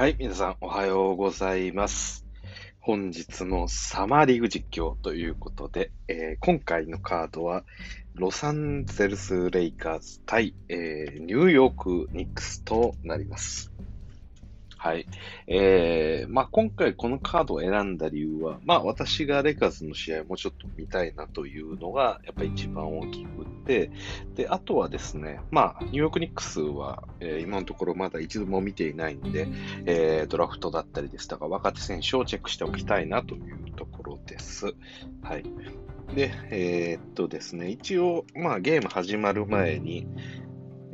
はい、皆さんおはようございます。本日のサマーリーグ実況ということで、えー今回のカードはロサンゼルス・レイカーズ対、えーニューヨーク・ニックスとなります。はい。えーまあ、今回このカードを選んだ理由は、まあ、私がレカーズの試合もうちょっと見たいなというのが、やっぱり一番大きくて、で、あとはですね、まあ、ニューヨーク・ニックスは、えー今のところまだ一度も見ていないんで、えードラフトだったりですとか、若手選手をチェックしておきたいなというところです。はい。で、えーっとですね、一応、まあ、ゲーム始まる前に、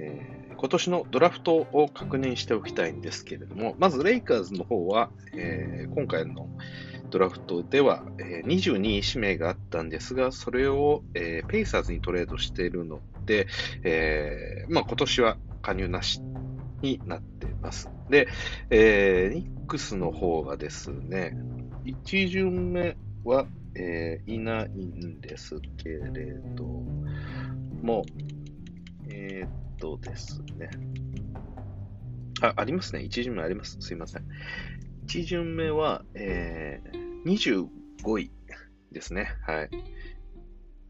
えー今年のドラフトを確認しておきたいんですけれども、まずレイカーズの方は、えー今回のドラフトでは、えー22指名があったんですが、それを、えーペイサーズにトレードしているので、えーまあ、今年は加入なしになっています。で、えーニックスの方がですね、1巡目は、えーいないんですけれども、えーとですね、あ、ありますね。1巡目あります。すいません。1巡目は、えー25位ですね。はい。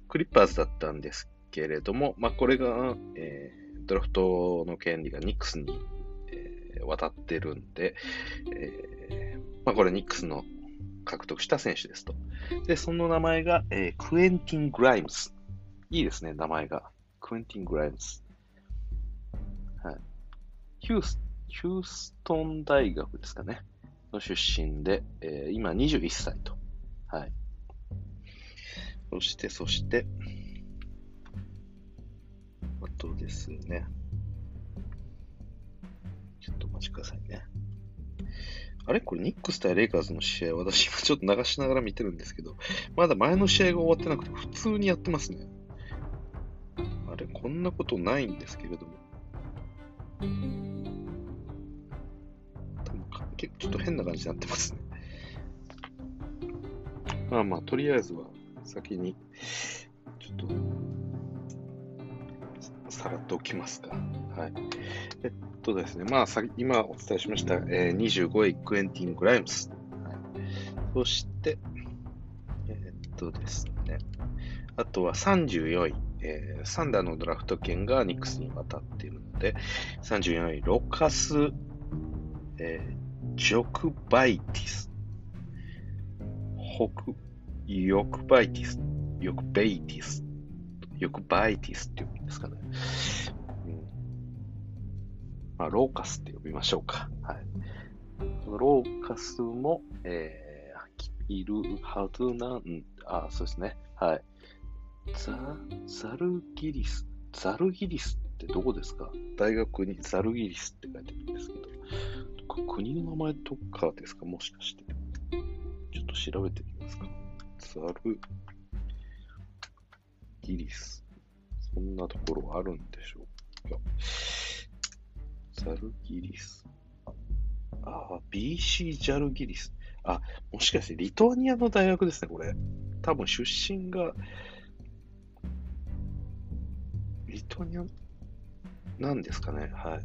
クリッパーズだったんですけれども、まあ、これが、えードラフトの権利がニックスに、えー渡ってるんで、えーまあ、これニックスの獲得した選手ですと。で、その名前が、えークエンティン・グライムス。いいですね、名前が。クエンティン・グライムス。ヒュース、ヒューストン大学ですかね。の出身で、えー今21歳と。はい。そして、そして、あとですね。ちょっとお待ちくださいね。あれ？これニックス対レイカーズの試合、私今ちょっと流しながら見てるんですけど、まだ前の試合が終わってなくて、普通にやってますね。あれ？こんなことないんですけれども。ちょっと変な感じになってますね。まあまあ、とりあえずは先に、ちょっと、さらっておきますか。はい。えっとですね、まあ、さ今お伝えしました、えー25位、クエンティン・グライムス。はい、そして、えっとですね、あとは34位、えーサンダーのドラフト権がニックスに渡っているので、34位、ロカス、えージョクバイティス。ホク、ヨクバイティス。ヨクベイティス。ヨクバイティスって呼ぶんですかね。うんまあ、ローカスって呼びましょうか。はい。このローカスも、えー、いるはずなん、あ、そうですね。はい。ザ、ザルギリス。ザルギリスってどこですか？大学にザルギリスって書いてるんですけど、国の名前とかですか？もしかして。ちょっと調べてみますか。ザルギリス。そんなところあるんでしょうか。ザルギリス。ああ、BC ジャルギリス。あ、もしかしてリトアニアの大学ですね、これ。多分出身が、リトアニアなんですかね、は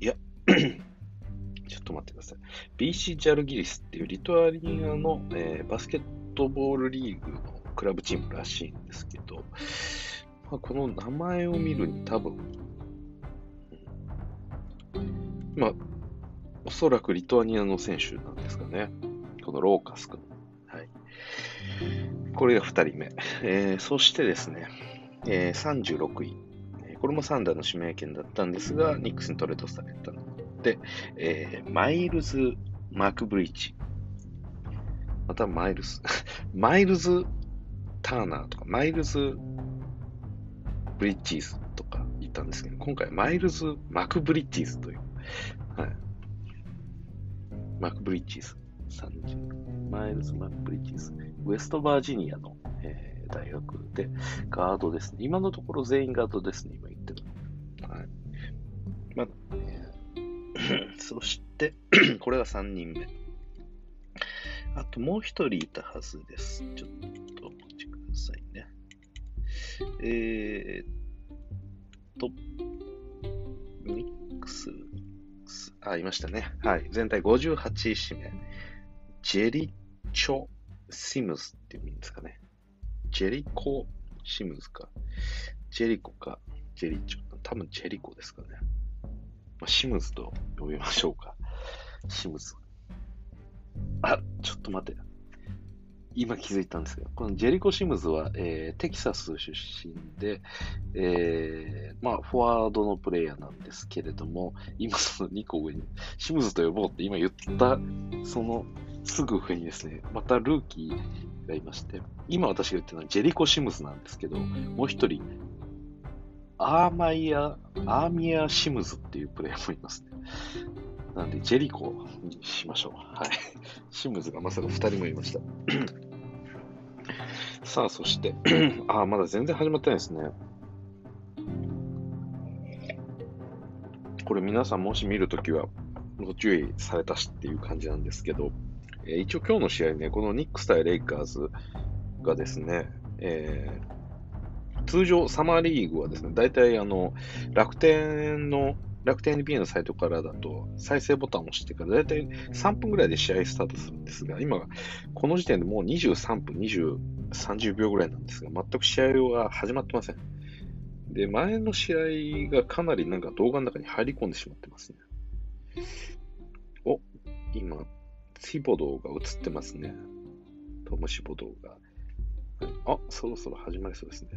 い。いや、ちょっと待ってください。BC ジャルギリスっていうリトアニアの、えーバスケットボールリーグのクラブチームらしいんですけど、まあ、この名前を見るに多分、まあ、おそらくリトアニアの選手なんですかね。このローカス君。はい。これが2人目。えーそしてですね、えー36位。これもサンダーの指名権だったんですが、ニックスにトレードされたの、えーマイルズ・マクブリッジ。またマイルズ。マイルズ・ターナーとか、マイルズ・ブリッジーズとか言ったんですけど、今回マイルズ・マクブリッジーズという。はい。マクブリッジーズ。マイルズ・マクブリッジーズ。ウェストバージニアの、えー大学でガードですね。今のところ全員ガードですね、今言ってる。はい。まあ、そして、これが3人目。あともう一人いたはずです。ちょっとお待ちくださいね。えーっと、ミックス、ミックスあ、いましたね。はい。全体58位指名。ジェリチョ・シムズっていうんですかね。ジェリコ・シムズか。ジェリコか、ジェリチョ。多分ジェリコですかね。シムズと呼びましょうか。シムズ。あ、ちょっと待って。今気づいたんですけど、このジェリコ・シムズは、えー、テキサス出身で、えー、まあ、フォワードのプレイヤーなんですけれども、今その2個上に、シムズと呼ぼうって今言った、そのすぐ上にですね、またルーキーがいまして、今私が言ってるのはジェリコ・シムズなんですけど、もう一人、アーマイア、アーミア・シムズっていうプレイヤーもいますね。なんで、ジェリコにしましょう。はい。シムズがまさか2人もいました。さあ、そして ああ、まだ全然始まってないですね。これ皆さんもし見るときはご注意されたしっていう感じなんですけど、えー、一応今日の試合ね、このニックス対レイカーズがですね、えー、通常サマーリーグはですね、大体あの楽天の楽天 NBA のサイトからだと再生ボタンを押してから大体3分ぐらいで試合スタートするんですが、今、この時点でもう23分、20、30秒ぐらいなんですが、全く試合は始まってません。で、前の試合がかなりなんか動画の中に入り込んでしまってますね。お、今、シボドーが映ってますね。トムシボドーが。あ、そろそろ始まりそうですね。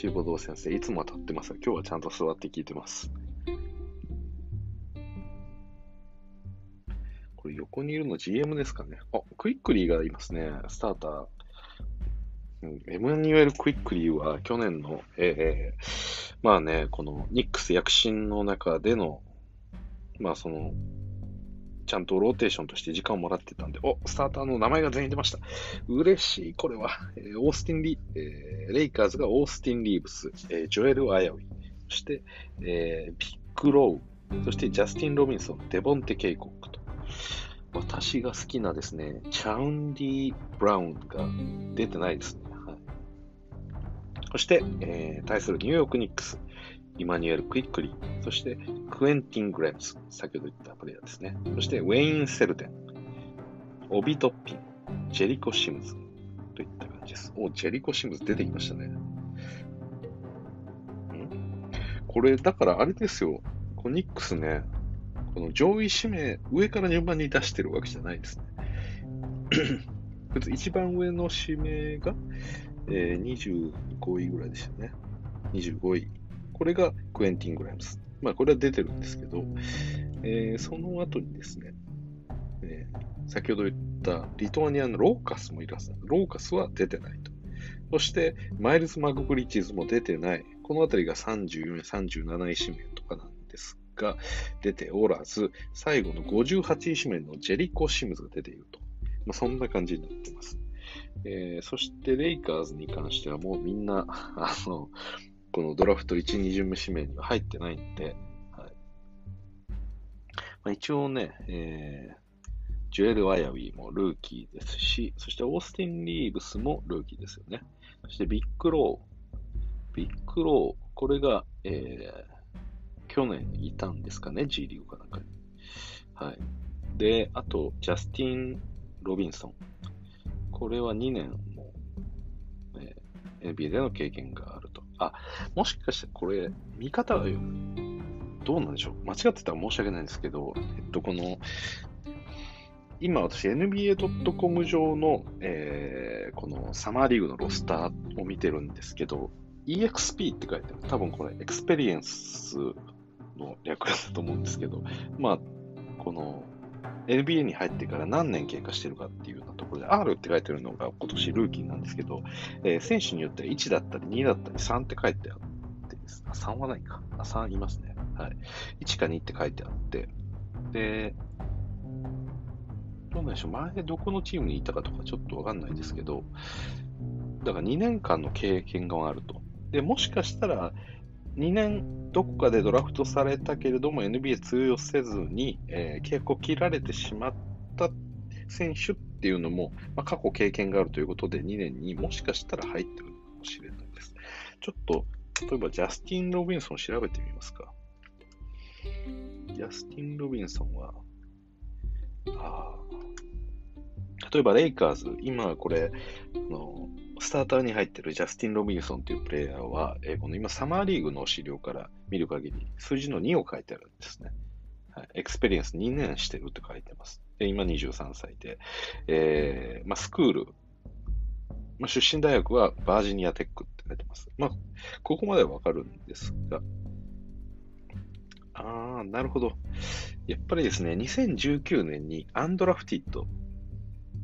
シボドー先生、いつもは立ってますが、今日はちゃんと座って聞いてます。これ横にいるの GM ですかね？あ、クイックリーがいますね。スターター。イマニュエル・クイックリーは去年の、えー、まあね、このニックス躍進の中での、まあその、ちゃんとローテーションとして時間をもらってたんで、お、スターターの名前が全員出ました。嬉しい、これは。え、オースティンリ、えー、レイカーズがオースティン・リーブス、えー、ジョエル・アヤウィ、そして、えー、ビッグ・ロー、そしてジャスティン・ロビンソン、デボンテ・ケイコックと。私が好きなですね、チャウンディ・ブラウンが出てないですね。はい、そして、えー、対するニューヨーク・ニックス、イマニュエル・クイックリー、そしてクエンティン・グライムス、先ほど言ったプレイヤーですね。そしてウェイン・セルデン、オビトッピン、ジェリコ・シムズといった感じです。お、ジェリコ・シムズ出てきましたね。んこれ、だからあれですよ。こニックスね、この上位指名、上から順番に出してるわけじゃないですね。一番上の指名が、えー、25位ぐらいでしたね。25位。これがクエンティン・グライムス。まあ、これは出てるんですけど、えー、その後にですね、えー、先ほど言ったリトアニアのローカスもいらっしゃる。ローカスは出てないと。そして、マイルズ・マクブリッジーズも出てない。このあたりが34位、37位指名とかなんですが、出ておらず、最後の58位指名のジェリコ・シムズが出ていると。まあ、そんな感じになってます。えー、そして、レイカーズに関してはもうみんな、あの、このドラフト1、2巡目指名には入ってないんで、はいまあ、一応ね、えー、ジョエル・アヤウィもルーキーですし、そしてオースティン・リーブスもルーキーですよね。そしてビッグ・ロー、ビッグ・ロー、これが、えー、去年いたんですかね、G リーグかなんかに。はい。で、あと、ジャスティン・ロビンソン。これは2年も、えー、NBA での経験があると。あ、もしかしてこれ、見方がどうなんでしょう？間違ってたら申し訳ないんですけど、えっと、この、今私 NBA.com 上の、えー、このサマーリーグのロスターを見てるんですけど、EXP って書いてある。多分これエクスペリエンスの略だと思うんですけど、まあ、この NBA に入ってから何年経過してるかっていうようなところで、R って書いてるのが今年ルーキーなんですけど、えー、選手によっては1だったり2だったり3って書いてあってですね、3はないか。あ、3いますね。はい。1か2って書いてあって、で、どうなんでしょう、前どこのチームにいたかとかちょっとわかんないですけど、だから2年間の経験があると。で、もしかしたら、2年どこかでドラフトされたけれども NBA 通用せずに、えー、契約を切られてしまった選手っていうのも、まあ、過去経験があるということで2年にもしかしたら入ってるかもしれないです。ちょっと、例えばジャスティン・ロビンソン調べてみますか。ジャスティン・ロビンソンは、あ例えばレイカーズ、今これ、あのスターターに入っているジャスティン・ロビンソンというプレイヤーは、えー、この今サマーリーグの資料から見る限り、数字の2を書いてあるんですね。はい、 experience 2年してるって書いてます。で今23歳で、えーまあ、スクール、まあ、出身大学はバージニアテックって書いてます。まあ、ここまではわかるんですが、ああ、なるほど。やっぱりですね、2019年に undrafted、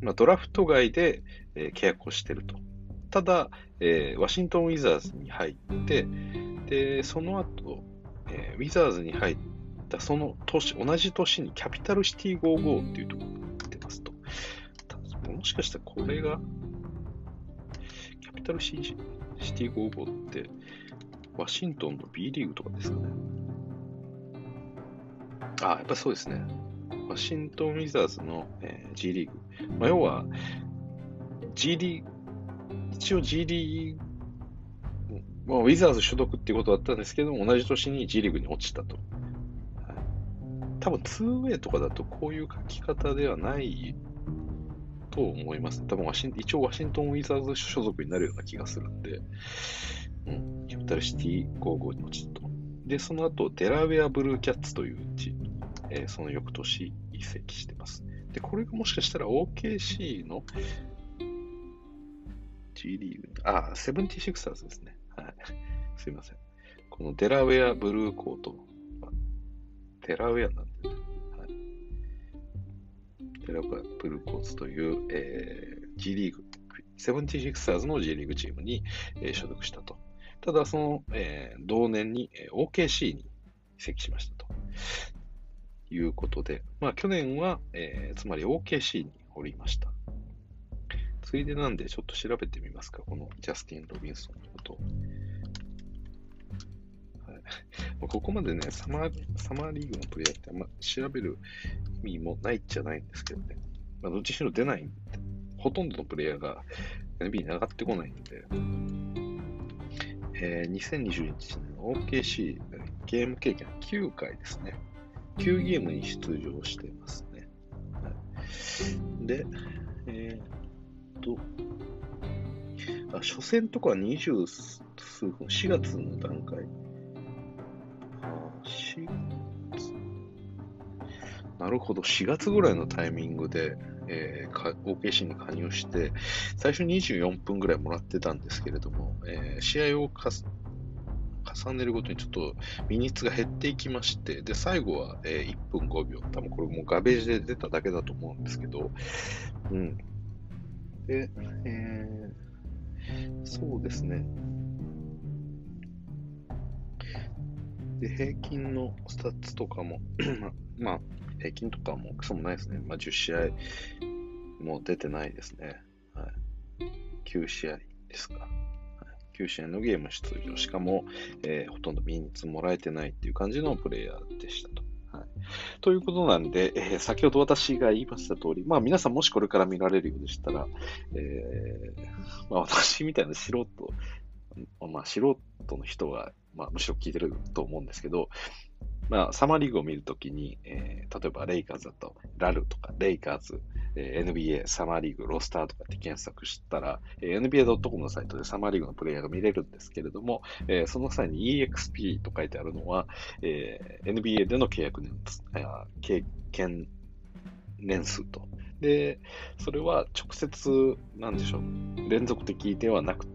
まあ、ドラフト外で、えー、契約をしてると。ただ、えー、ワシントン・ウィザーズに入って、で、その後、えー、ウィザーズに入ったその年、同じ年にキャピタルシティー55っていうところに行ってますと。もしかしたらこれが、キャピタルシティー55って、ワシントンの B リーグとかですかね。あ、やっぱそうですね。ワシントン・ウィザーズの、えー、G リーグ。まあ、要は、G リーグ、一応 G リーグ、まあ、ウィザーズ所属っていうことだったんですけど、同じ年に G リーグに落ちたと。はい、多分 2way とかだとこういう書き方ではないと思います。多分ワシン、一応ワシントン・ウィザーズ所属になるような気がするんで、うん、キャピタルシティ55に落ちたと。で、その後、デラウェア・ブルーキャッツというチーム、えー、その翌年移籍してます。で、これがもしかしたら OKC の G リーグ、あ、セブンティシクサーズですね。はい。すいません。このデラウェア・ブルーコート、デラウェアなんでね。はい。デラウェア・ブルーコーツという、えー、G リーグ、セブンティシクサーズの G リーグチームに、えー、所属したと。ただ、その、えー、同年に、えー、OKC に移籍しましたということで、まあ、去年は、えー、つまり OKC におりました。ついでなんで、ちょっと調べてみますか、このジャスティン・ロビンソンのこと。はい、ここまでねサマー、サマーリーグのプレイヤーってあんま調べる意味もないじゃないんですけどね。まあ、どっちしろ出ないほとんどのプレイヤーが NBA に上がってこないんで、えー、2021年の OKC ゲーム経験9回ですね。9ゲームに出場してますね。はい、で、えー、と、あ、初戦とかは20数分、4月の段階。あ4月。なるほど、4月ぐらいのタイミングで、えー、OKC に加入して、最初24分ぐらいもらってたんですけれども、えー、試合をか、重ねるごとにちょっと minutes が減っていきまして、で、最後は、えー、1分5秒。多分これもうガベージで出ただけだと思うんですけど、うん。で、えー、そうですね。で、平均のスタッツとかも まあ、平均とかもクソもないですね。まあ、10試合も出てないですね。はい。9試合ですか。9試合のゲーム出場。しかも、えー、ほとんどミニッツもらえてないっていう感じのプレイヤーでしたと。はい、ということなんで、えー、先ほど私が言いました通り、まあ皆さんもしこれから見られるようでしたら、えー、まあ私みたいな素人、まあ素人の人が、まあむしろ聞いてると思うんですけど、まあ、サマーリーグを見るときに、えー、例えばレイカーズだと、ラルとか、レイカーズ、え、NBA、サマーリーグ、ロスターとかって検索したら、え、NBA.com のサイトでサマーリーグのプレイヤーが見れるんですけれども、え、その際に EXP と書いてあるのは、え、NBA での契約年経験年数と。で、それは直接、なんでしょう、連続的ではなくっ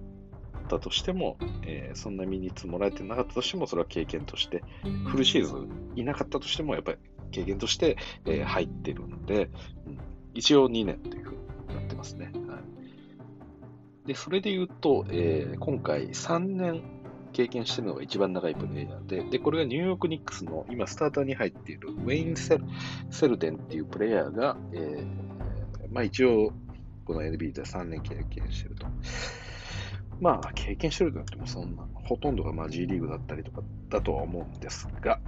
たとしても、えー、そんなミニッツもらえてなかったとしても、それは経験として、フルシーズンいなかったとしても、やっぱり経験として、えー、入ってるので、うん、一応2年というふうになってますね。はい、で、それで言うと、えー、今回3年経験してるのが一番長いプレイヤーで、で、これがニューヨークニックスの今スターターに入っているウェイン・セルセルデンっていうプレイヤーが、えー、まあ一応、この NBA で3年経験してると。まあ、経験してるとなっても、そんな、ほとんどがまあ G リーグだったりとかだとは思うんですが、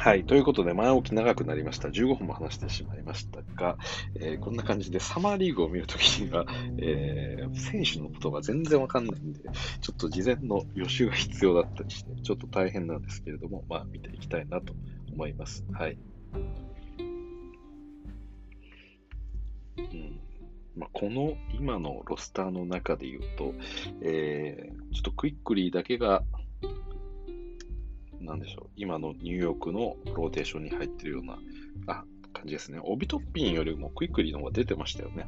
はい。ということで、前置き長くなりました。15分も話してしまいましたが、えー、こんな感じでサマーリーグを見るときには、えー、選手のことが全然わかんないんで、ちょっと事前の予習が必要だったりして、ちょっと大変なんですけれども、まあ見ていきたいなと思います。はい。うんまあ、この今のロスターの中で言うと、えー、ちょっとクイックリーだけが、なんでしょう、今のニューヨークのローテーションに入ってるようなあ感じですね。オビトッピンよりもクイックリーの方が出てましたよね。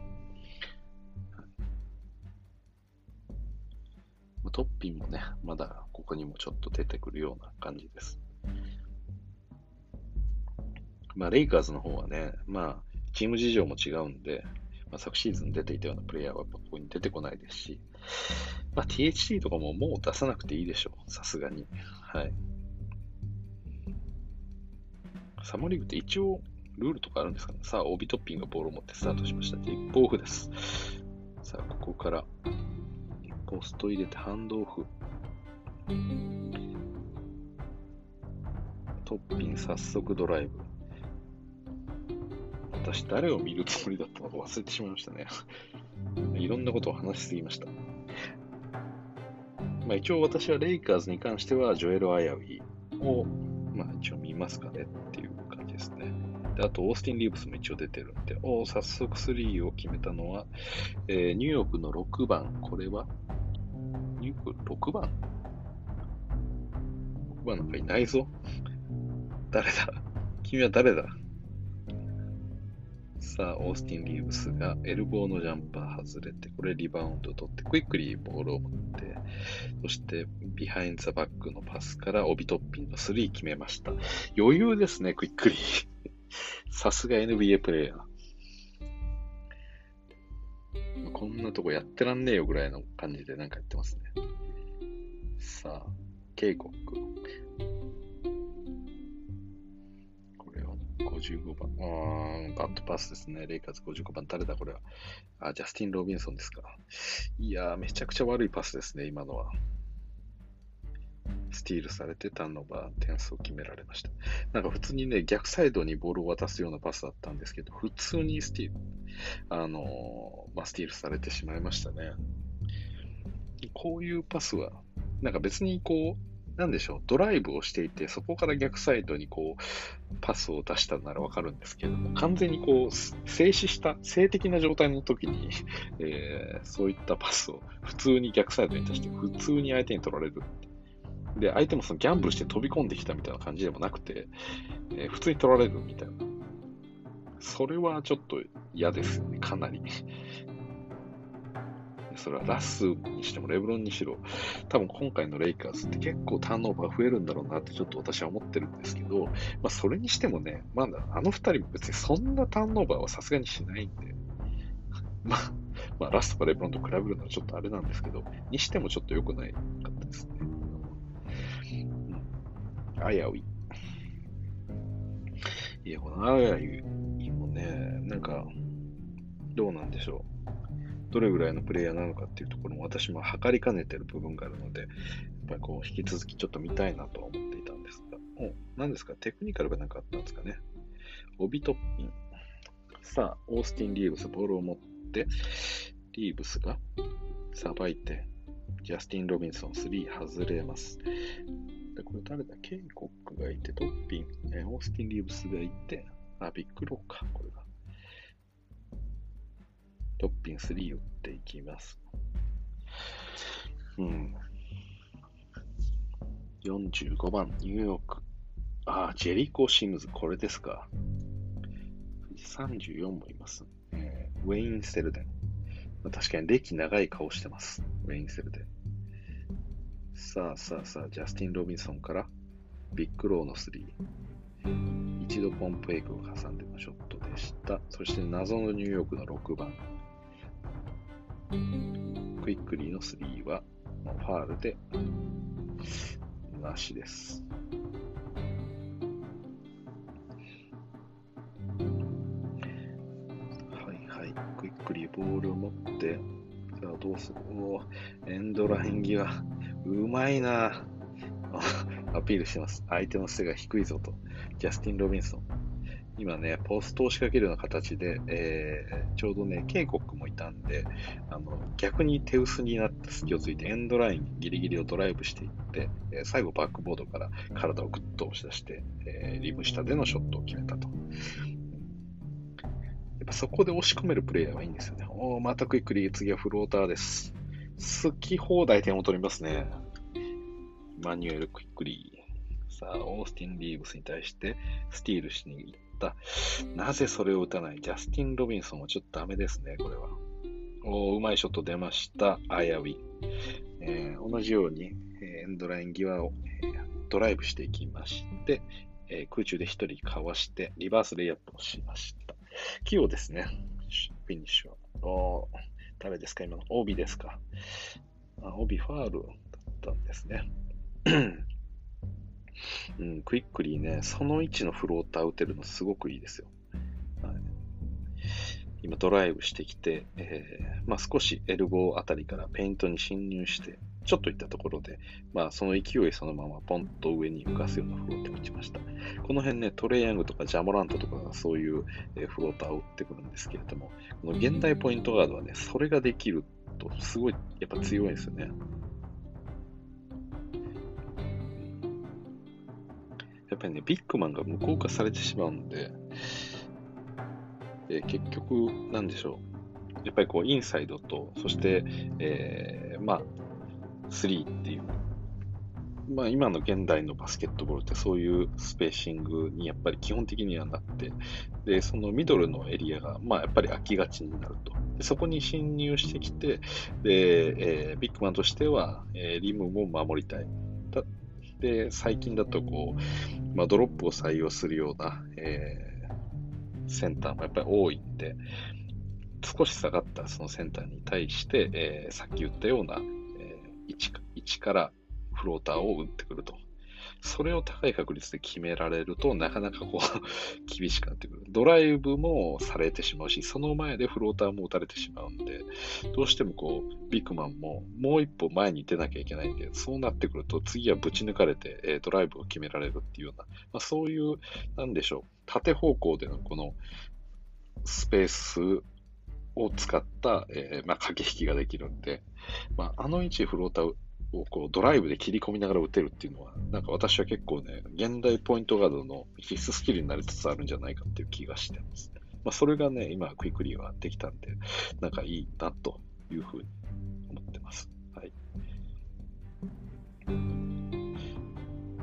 トッピンもね、まだここにもちょっと出てくるような感じです。まあ、レイカーズの方はね、まあ、チーム事情も違うんで、まあ、昨シーズン出ていたようなプレイヤーはここに出てこないですし、まあ、THT とかももう出さなくていいでしょう。さすがに。はい。サマーリーグって一応ルールとかあるんですかね？さあ、オビトッピンがボールを持ってスタートしました。ティップオフです。さあ、ここからポスト入れてハンドオフ。トッピン早速ドライブ。私誰を見るつもりだったのか忘れてしまいましたね。いろんなことを話しすぎました。まあ、一応私はレイカーズに関してはジョエル・アヤウィを、まあ、一応見ますかねって。であと、オースティン・リーブスも一応出てるんで、お早速3を決めたのは、えー、ニューヨークの6番、これは？ニューヨーク6番 ?6 番なんかいないぞ。誰だ？君は誰だ？さあ、オースティン・リーブスがエルボーのジャンパー外れて、これリバウンド取って、クイックリーボールを持って、そして behind the back のパスからオビトッピンの3決めました。余裕ですね、クイックリー。さすが NBA プレイヤー。こんなとこやってらんねえよぐらいの感じでなんかやってますね。さあ、警告。これは55番。あーバットパスですね。レイカーズ55番。誰だこれは。あ、ジャスティン・ロビンソンですか。いやー、めちゃくちゃ悪いパスですね、今のは。スティールされてターンオーバー点数を決められました。なんか普通にね、逆サイドにボールを渡すようなパスだったんですけど、普通にスティール、あのまあ、スティールされてしまいましたね。こういうパスは、なんか別にこう、なんでしょう、ドライブをしていて、そこから逆サイドにこう、パスを出したならわかるんですけども、完全にこう、静止した、静的な状態の時に、えー、そういったパスを普通に逆サイドに出して、普通に相手に取られる。で、相手もそのギャンブルして飛び込んできたみたいな感じでもなくて、えー、普通に取られるみたいな。それはちょっと嫌ですよね、かなり。それはラスにしてもレブロンにしろ、多分今回のレイカーズって結構ターンオーバー増えるんだろうなってちょっと私は思ってるんですけど、まあそれにしてもね、まだあの二人も別にそんなターンオーバーはさすがにしないんで、まあ、まあラスとかレブロンと比べるのはちょっとあれなんですけど、にしてもちょっと良くないかったですね。うん、危うい。いや、このあやゆもね、なんか、どうなんでしょう。どれぐらいのプレイヤーなのかっていうところも私も測りかねてる部分があるので、やっぱりこう、引き続きちょっと見たいなとは思っていたんですが、お、何ですか？テクニカルが何かあったんですかね？オビトッピン。さあ、オースティン・リーブス、ボールを持って、リーブスがさばいて、ジャスティン・ロビンソン3外れます。で、これ誰だケイコックがいて、トッピン、えオースティン・リーブスがいて、あ、ビッグロッカー、これが。トッピン3打っていきます。うん。45番、ニューヨーク。あ、ジェリコ・シムズ、これですか。34もいます。えー、ウェイン・セルデン。確かに歴長い顔してます。ウェイン・セルデン。さあさあさあ、ジャスティン・ロビンソンからビッグローの3。一度 pump fake を挟んでのショットでした。そして謎のニューヨークの6番。クイックリーの3は、ファールで、なしです。はいはい。クイックリーボールを持って、さあどうする？エンドライン際。うまいな アピールしてます。相手の背が低いぞと。ジャスティン・ロビンソン。今ね、ポストを仕掛けるような形で、えー、ちょうどね、警告もいたんで、あの逆に手薄になった隙をついて、エンドラインギリギリをドライブしていって、えー、最後バックボードから体をグッと押し出して、えー、リム下でのショットを決めたと。やっぱそこで押し込めるプレイヤーはいいんですよね。おまたクイックリー、次はフローターです。好き放題点を取りますね。マニュエル・クイックリー。さあ、オースティン・リーブスに対してスティールしに行った。なぜそれを打たない？ジャスティン・ロビンソンはちょっとダメですね、これは。おうまいショット出ました。アイアウィ。えー、同じように、えー、エンドライン際を、えー、ドライブしていきまして、え空中で1人かわして、リバースレイアップをしました。器用ですね、フィニッシュは。誰ですか？今のオビですか？あオビファールだったんですね。うん、クイックリーね、その位置のフローター打てるのすごくいいですよ。はい、今ドライブしてきて、えー、まあ、少しエルボーあたりからペイントに侵入して、ちょっといったところで、まあ、その勢いそのままポンと上に浮かすようなフローターを打ちました。この辺ね、トレイヤングとかジャモラントとかがそういう、フローターを打ってくるんですけれども、この現代ポイントガードはね、それができるとすごいやっぱ強いんですよね。やっぱりね、ビッグマンが無効化されてしまうんで、えー、結局、なんでしょう。やっぱりこう、インサイドと、そして、えー、まあ、3っていう、まあ、今の現代のバスケットボールってそういうスペーシングにやっぱり基本的にはなって、で、そのミドルのエリアが、まあ、やっぱり空きがちになると。でそこに侵入してきて、で、えー、ビッグマンとしては、えー、リムも守りたいだ。で、最近だとこう、まあ、ドロップを採用するような、えー、センターもやっぱり多いんで、少し下がったそのセンターに対して、えー、さっき言ったような、えー、位置位置からフローターを打ってくると。それを高い確率で決められると、なかなかこう 厳しくなってくる。ドライブもされてしまうし、その前でフローターも打たれてしまうんで、どうしてもこう、ビッグマンももう一歩前に出なきゃいけないんで、そうなってくると次はぶち抜かれて、え、ドライブを決められるっていうような、まあ、そういう、なんでしょう、縦方向でのこのスペースを使った、えー、まあ、駆け引きができるんで、まあ、あの位置フローターをこうドライブで切り込みながら打てるっていうのは、なんか私は結構ね、現代ポイントガードの必須スキルになりつつあるんじゃないかっていう気がしてます。まあ、それがね、今、クイックリーはできたんで、なんかいいなというふうに思ってます。はい。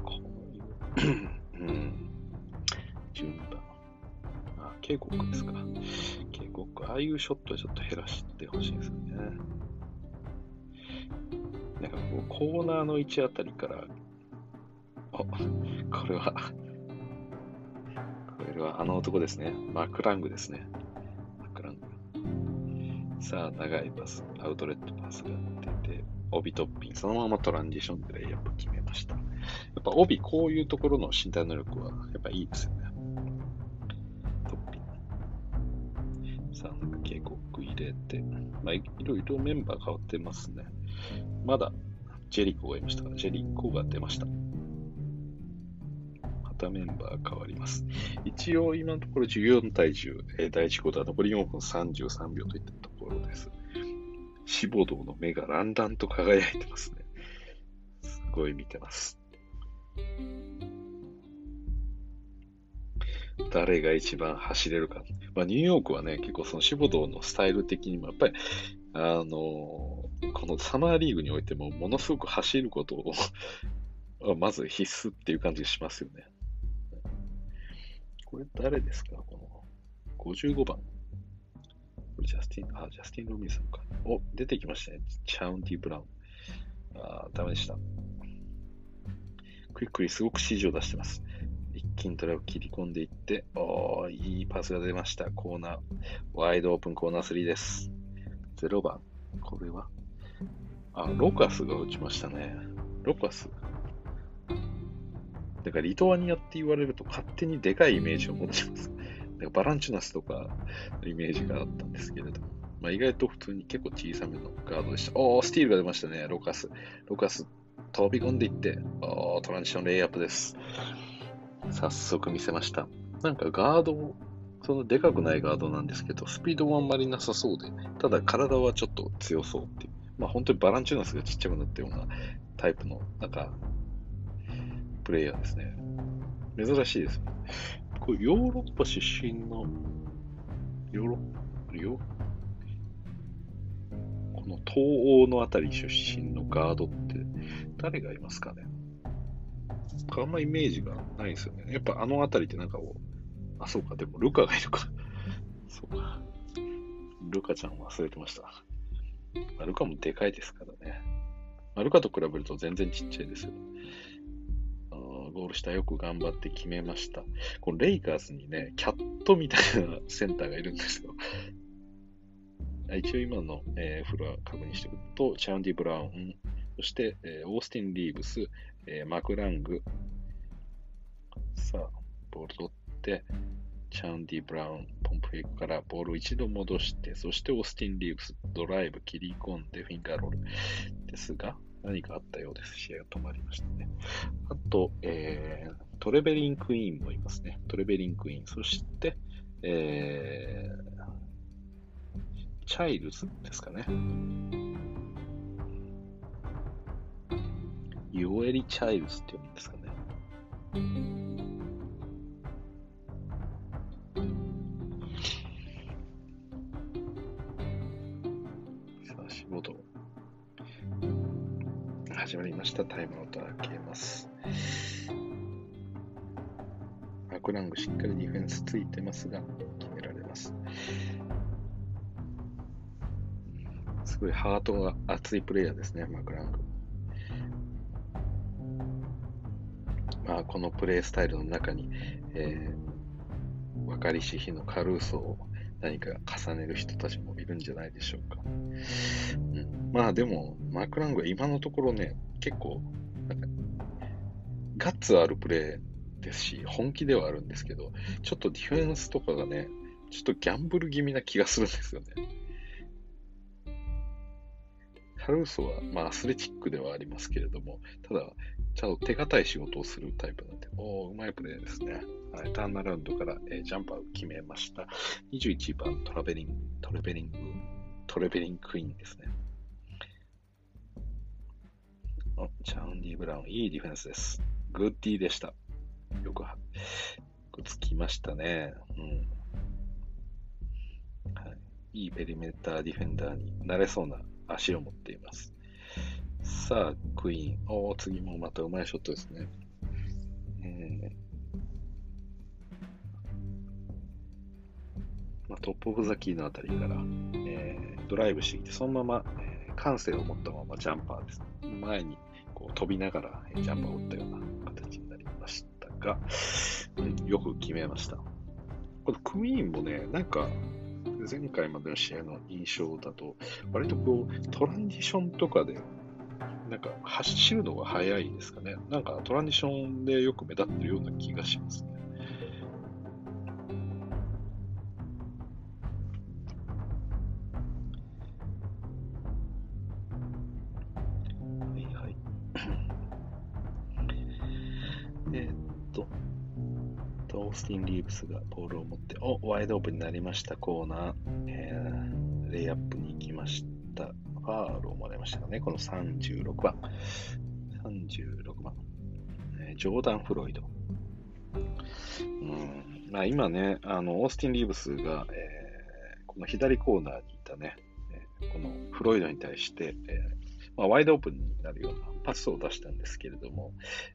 こういう、うん、順番。あ、警告ですか。ああいうショットはちょっと減らしてほしいですよね。なんかこう、コーナーの位置あたりから、あ、これは、これはあの男ですね。マクラングですね。マクラング。さあ、長いパス、アウトレットパスが出て、帯トッピング、そのままトランジションでレイアップ決めました。やっぱ帯、こういうところの身体能力は、やっぱいいですよね。さ、ん警告入れて、まあ、いろいろメンバー変わってますね。まだジェリコがいました、ジェリコが出ました。またメンバー変わります。一応今のところ14対10、え、第1クォーター残り4分33秒といったところです。志望道の目がランランと輝いてますね。すごい見てます。誰が一番走れるか。まあ、ニューヨークはね、結構その志望道のスタイル的にも、やっぱり、あのーこのサマーリーグにおいても、ものすごく走ることを まず必須っていう感じがしますよね。これ誰ですか？この55番。これジャスティン、あ、ジャスティン・ロミンさんか。お、出てきましたね。チャウンティ・ブラウン。あ、ダメでした。クイックリすごく指示を出してます。一気にトラを切り込んでいって、おー、いいパスが出ました。コーナー、ワイドオープンコーナー3です。0番？これは？あ、ロカスが打ちましたね。ロカス？だからリトアニアって言われると勝手にでかいイメージを持ちます。なんかバランチュナスとかイメージがあったんですけれども、まあ、意外と普通に結構小さめのガードでした。おー、スティールが出ましたね、ロカス。ロカス、飛び込んでいって、おー、トランジションレイアップです。早速見せました。なんかガード、そのでかくないガードなんですけど、スピードもあんまりなさそうで、ただ体はちょっと強そうっていう。まあ本当にバランチューナスがちっちゃくなったようなタイプの、なんか、プレイヤーですね。珍しいです。これヨーロッパ出身の、ヨーロッパ、ヨこの東欧のあたり出身のガードって誰がいますかねあんまイメージがないですよね。やっぱあのあたりってなんかこう、あ、そうか、でもルカがいるか。そうか。ルカちゃん忘れてました。まあ、ルカもでかいですからね。まあ、ルカと比べると全然ちっちゃいですよ。ゴール下よく頑張って決めました。このレイカーズにね、キャットみたいなセンターがいるんですよ。一応今の、えー、フロア確認しておくと、チャンディ・ブラウン、そして、えー、オースティン・リーブス、えー、マクラング、さあ、ボール取って、チャンディ・ブラウン、ポンプフェイクからボールを一度戻して、そしてオースティン・リーブス、ドライブ、切り込んで、フィンガーロールですが、何かあったようです。試合が止まりましたね。あと、えー、トレベリン・クイーンもいますね。トレベリン・クイーン。そして、えー、チャイルズですかね。ヨエリ・チャイルズって読むんですかね。さあ、仕事。始まりました。タイムアウト開けます。マクラングしっかりディフェンスついてますが、決められます。すごいハートが熱いプレイヤーですね、マクラング。まあ、このプレイスタイルの中に、えー、分かりし日のカルーソを何か重ねる人たちもいるんじゃないでしょうか。うん、まあでも、マークラングは今のところね、結構、ガッツあるプレーですし、本気ではあるんですけど、ちょっとディフェンスとかがね、ちょっとギャンブル気味な気がするんですよね。カルーソは、まあ、アスレチックではありますけれども、ただ、ちゃんと手堅い仕事をするタイプなんで、おうまいプレーですね。はい、ターンアラウンドから、えー、ジャンパーを決めました。21番、トラベリング、トレベリング、トレベリングクイーンですね。お、チャウンディ・ブラウン、いいディフェンスです。 good D でした。よく、くつきましたね。うん。はい、いい perimeter defender になれそうな足を持っています。さあ、クイーン。おお次もまたうまいショットですね。えーまあ、 top of the key のあたりから、えー、ドライブしてきて、そのまま、えー、慣性を持ったままジャンパーです、ね。前にこう飛びながら、えー、ジャンパーを打ったような形になりましたが、うん、よく決めました。このクイーンもね、なんか、前回までの試合の印象だと、割とこう、トランジションとかでなんか走るのが速いですかね。なんかトランジションでよく目立ってるような気がしますね。オースティン・リーブスがボールを持って、お、ワイドオープンになりましたコーナー、えー、レイアップに行きました。ファールをもらいましたね。この36番。36番。えー、ジョーダン・フロイド。うんまあ、今ね、あの、オースティン・リーブスが、えー、この左コーナーにいたね、え、このフロイドに対して、えまあ、ワイドオープンになるようなパスを出したんですけれども、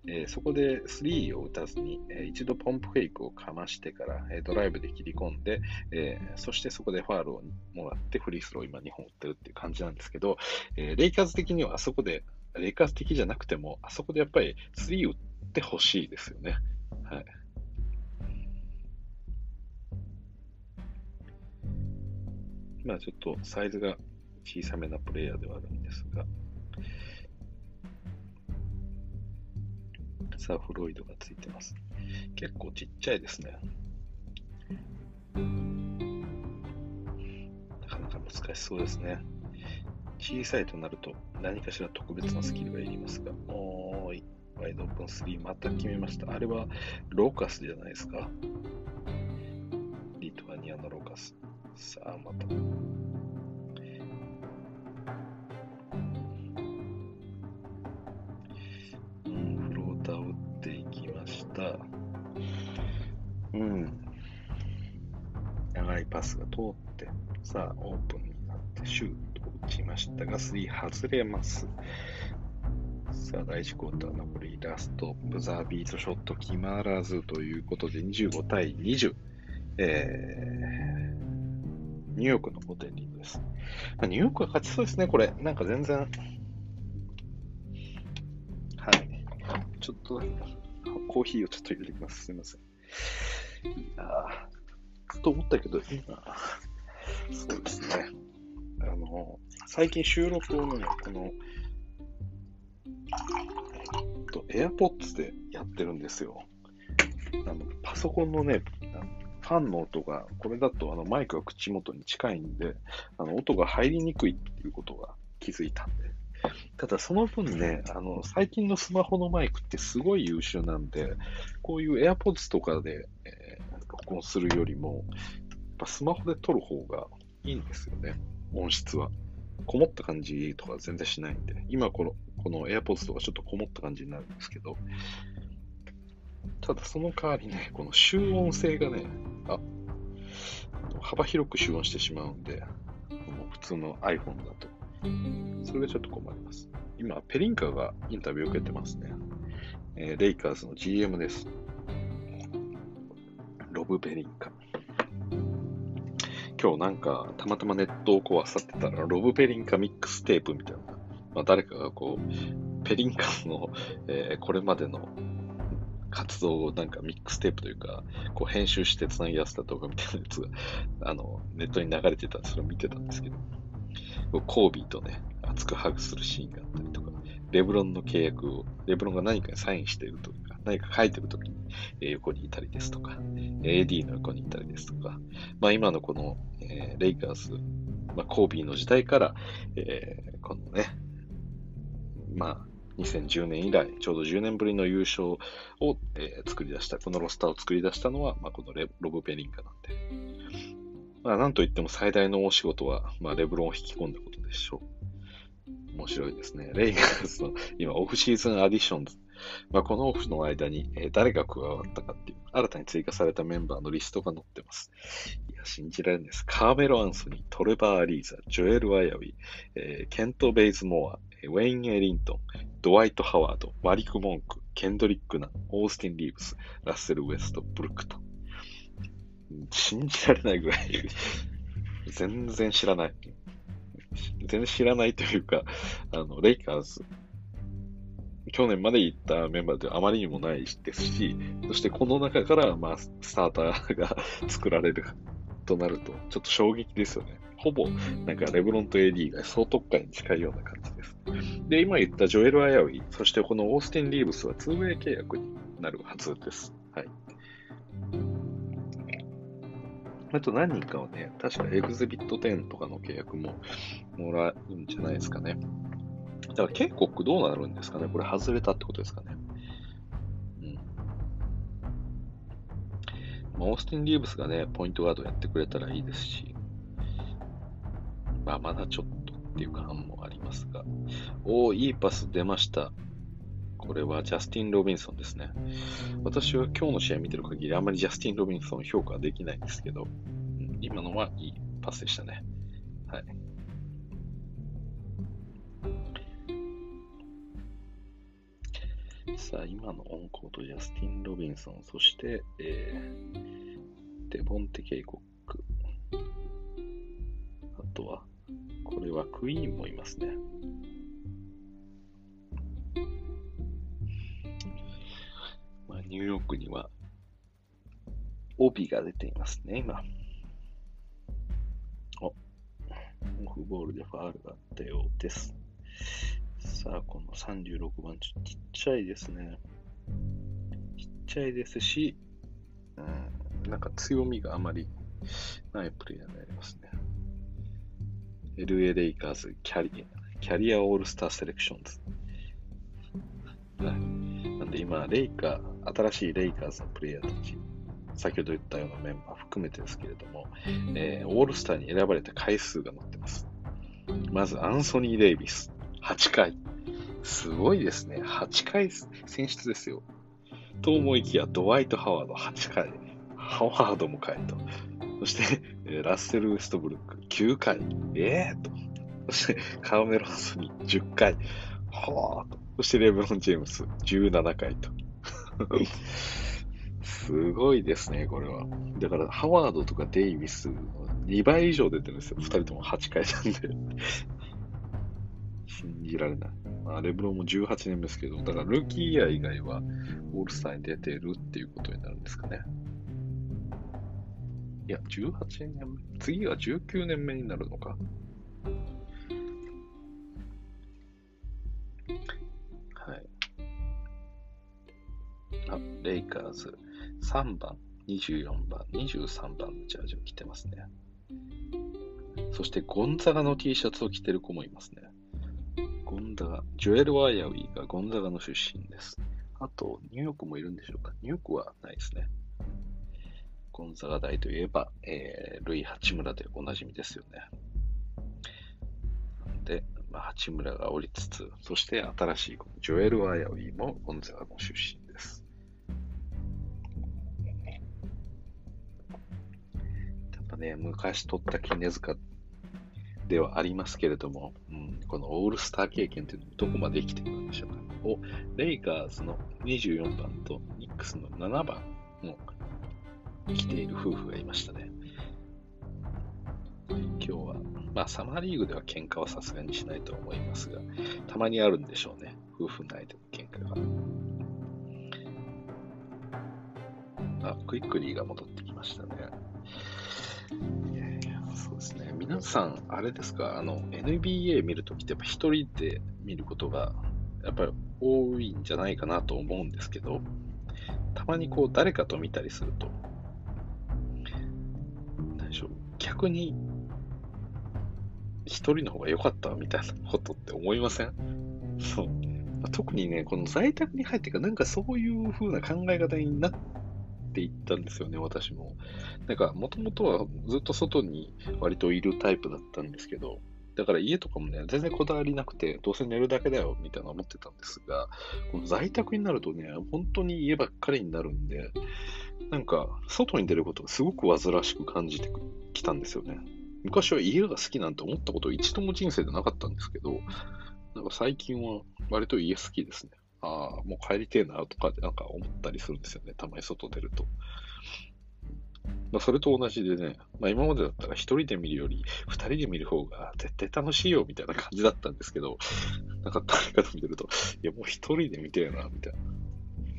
えー、そこで3を打たずに、えー、一度ポンプフェイクをかましてから、えー、ドライブで切り込んで、えそしてそこでファールをもらってフリースローを今2本打ってるっていう感じなんですけど、えレイカーズ的にはあそこで、レイカーズ的じゃなくても、あそこでやっぱり3打ってほしいですよね。はい。まあちょっとサイズが小さめなプレイヤーではあるんですが、サーフロイドがついてます。結構ちっちゃいですね。なかなか難しそうですね。小さいとなると何かしら特別なスキルがいりますが、おーい、ワイドオープン3また決めました。あれはローカスじゃないですか。リトアニアのローカス。さあ、また。パスが通って、さあ、オープンになってシュートを打ちましたが、スリー外れます。さあ、第1クォーター残りラスト、ブザービートショット決まらずということで、25対20。えー、ニューヨークの5点リードです。まあ、ニューヨークは勝ちそうですね、これ。なんか全然。はい。ちょっと、コーヒーをちょっと入れてきます。すみません。いや、と思ったけど、今、そうですね。あの、最近収録をね、この、えっと、AirPods でやってるんですよ。あのパソコンのね、ファンの音が、これだとあのマイクが口元に近いんで、あの音が入りにくいっていうことが気づいたんで。ただその分ね、あの、最近のスマホのマイクってすごい優秀なんで、こういう AirPods とかで、え、録音するよりも、やっぱスマホで撮る方がいいんですよね、音質は。こもった感じとか全然しないんで、今この、この AirPods とかちょっとこもった感じになるんですけど、ただその代わりね、この集音性がね、あ、幅広く集音してしまうんで、普通の iPhone だと。それがちょっと困ります。今、ペリンカがインタビューを受けてますね。えー、レイカーズの GM です。ロブ・ペリンカ。今日なんか、たまたまネットをこう漁ってたら、ロブ・ペリンカ mixtape みたいな、まあ、誰かがこう、ペリンカの、えー、これまでの活動をなんか mixtape というか、こう編集して繋ぎ合わせた動画みたいなやつが、あの、ネットに流れてたそれを見てたんですけど、コービーとね、熱くハグするシーンがあったりとか、レブロンの契約を、レブロンが何かにサインしているとか、何か書いてるときに、え横にいたりですとか、AD の横にいたりですとか、まあ今のこの、え、レイカーズ、まあコービーの時代から、え、このね、まあ2010年以来、ちょうど10年ぶりの優勝を、え、作り出した、このロスターを作り出したのは、まあ、このレロブ・ペリンカなんで。まあ、なんといっても最大の大仕事は、まあ、レブロンを引き込んだことでしょう。面白いですね。レイガーズの今、オフシーズンアディションズ。まあ、このオフの間に、え、誰が加わったかっていう、新たに追加されたメンバーのリストが載ってます。いや、信じられないです。カーメロ・アンソニー、トレバー・アリーザ、ジョエル・ワイアウィ、えー、ケント・ベイズ・モア、ウェイン・エリントン、ドワイト・ハワード、マリク・モンク、ケンドリック・ナン、オースティン・リーブス、ラッセル・ウェスト、ブルックト。信じられないぐらい全然知らない。全然知らないというか、あの、レイカーズ、去年まで行ったメンバーであまりにもないですし、そしてこの中から、まあ、スターターが作られるとなると、ちょっと衝撃ですよね。ほぼ、なんかレブロンと AD が総特化に近いような感じです。で、今言ったジョエル・アヤウィ、そしてこのオースティン・リーブスは 2way 契約になるはずです。はい。あと何人かはね、確かエグゼビット10とかの契約ももらうんじゃないですかね。だから結構どうなるんですかね？これ外れたってことですかね？うん。まあ、オースティン・リーブスがね、ポイントガードやってくれたらいいですし、まあ、まだちょっとっていう感もありますが。おー、いいパス出ました。これはジャスティン・ロビンソンですね。私は今日の試合見てる限りあんまりジャスティン・ロビンソン評価できないんですけど、今のはいいパスでしたね。はい。さあ、今のオンコート、ジャスティン・ロビンソン、そして、えー、デボンテ・ケイコック。あとは、これはクイーンもいますね。まあ、ニューヨークには、帯が出ていますね、今。お、オフボールでファールがあったようです。さあ、この36番、ちっちゃいですね。ちっちゃいですし、うん、なんか強みがあまりないプレイヤーになりますね。LA レイカーズ career、career all-star selections。はい。なんで今、レイカー、新しいレイカーズのプレイヤーたち先ほど言ったようなメンバー含めてですけれども、えー、オールスターに選ばれた回数が載ってます。まず、アンソニー・デイビス、8回。すごいですね。8回選出ですよ。と思いきや、ドワイト・ハワード8回。ハワードも回と。そして、ラッセル・ウェストブルック9回。ええー、と。そして、カーメロ・ハスに10回。はあと。そしてレブロン・ジェームス17回と。すごいですね、これは。だから、ハワードとかデイビスの2倍以上出てるんですよ。2人とも8回なんで。信じられない。まあ、レブロンも18年目ですけど、だからルーキーイヤー以外はオールスターに出てるっていうことになるんですかね。いや、18年目。次は19年目になるのか。はい。あ、レイカーズ、3番、24番、23番のジャージを着てますね。そしてゴンザガの T シャツを着てる子もいますね。ゴンザガ、ジョエル・ワイヤウィーがゴンザガの出身です。あと、ニューヨークもいるんでしょうかニューヨークはないですね。ゴンザガ大といえば、えー、ルイ・八村でおなじみですよね。で、まあ、八村がおりつつ、そして新しいジョエル・ワイヤウィーもゴンザガの出身です。やっぱね、昔取った絹塚ではありますけれども、うん、このオールスター経験というのもどこまで生きてくるんでしょうか。お、レイカーズの24番とニックスの7番の来ている夫婦がいましたね。今日は、まあサマーリーグでは喧嘩はさすがにしないと思いますが、たまにあるんでしょうね。夫婦内での喧嘩が。あ、クイックリーが戻ってきましたね。皆さん、あれですか、あの、NBA 見るときってやっぱ一人で見ることが、やっぱり多いんじゃないかなと思うんですけど、たまにこう、誰かと見たりすると、何でしょう、逆に、一人の方が良かったみたいなことって思いません？そう。特にね、この在宅に入ってから、なんかそういう風な考え方になっっていったんですよね、私も。なんか、もともとはずっと外に割といるタイプだったんですけど、だから家とかもね、全然こだわりなくて、どうせ寝るだけだよ、みたいな思ってたんですが、この在宅になるとね、本当に家ばっかりになるんで、なんか、外に出ることがすごく煩わしく感じてきたんですよね。昔は家が好きなんて思ったこと一度も人生でなかったんですけど、なんか最近は割と家好きですね。ああ、もう帰りてえなとかなんか思ったりするんですよね。たまに外出ると。まあ、それと同じでね、まあ、今までだったら一人で見るより二人で見る方が絶対楽しいよみたいな感じだったんですけど、なんか誰かと見てると、いやもう一人で見てえな、みたいな。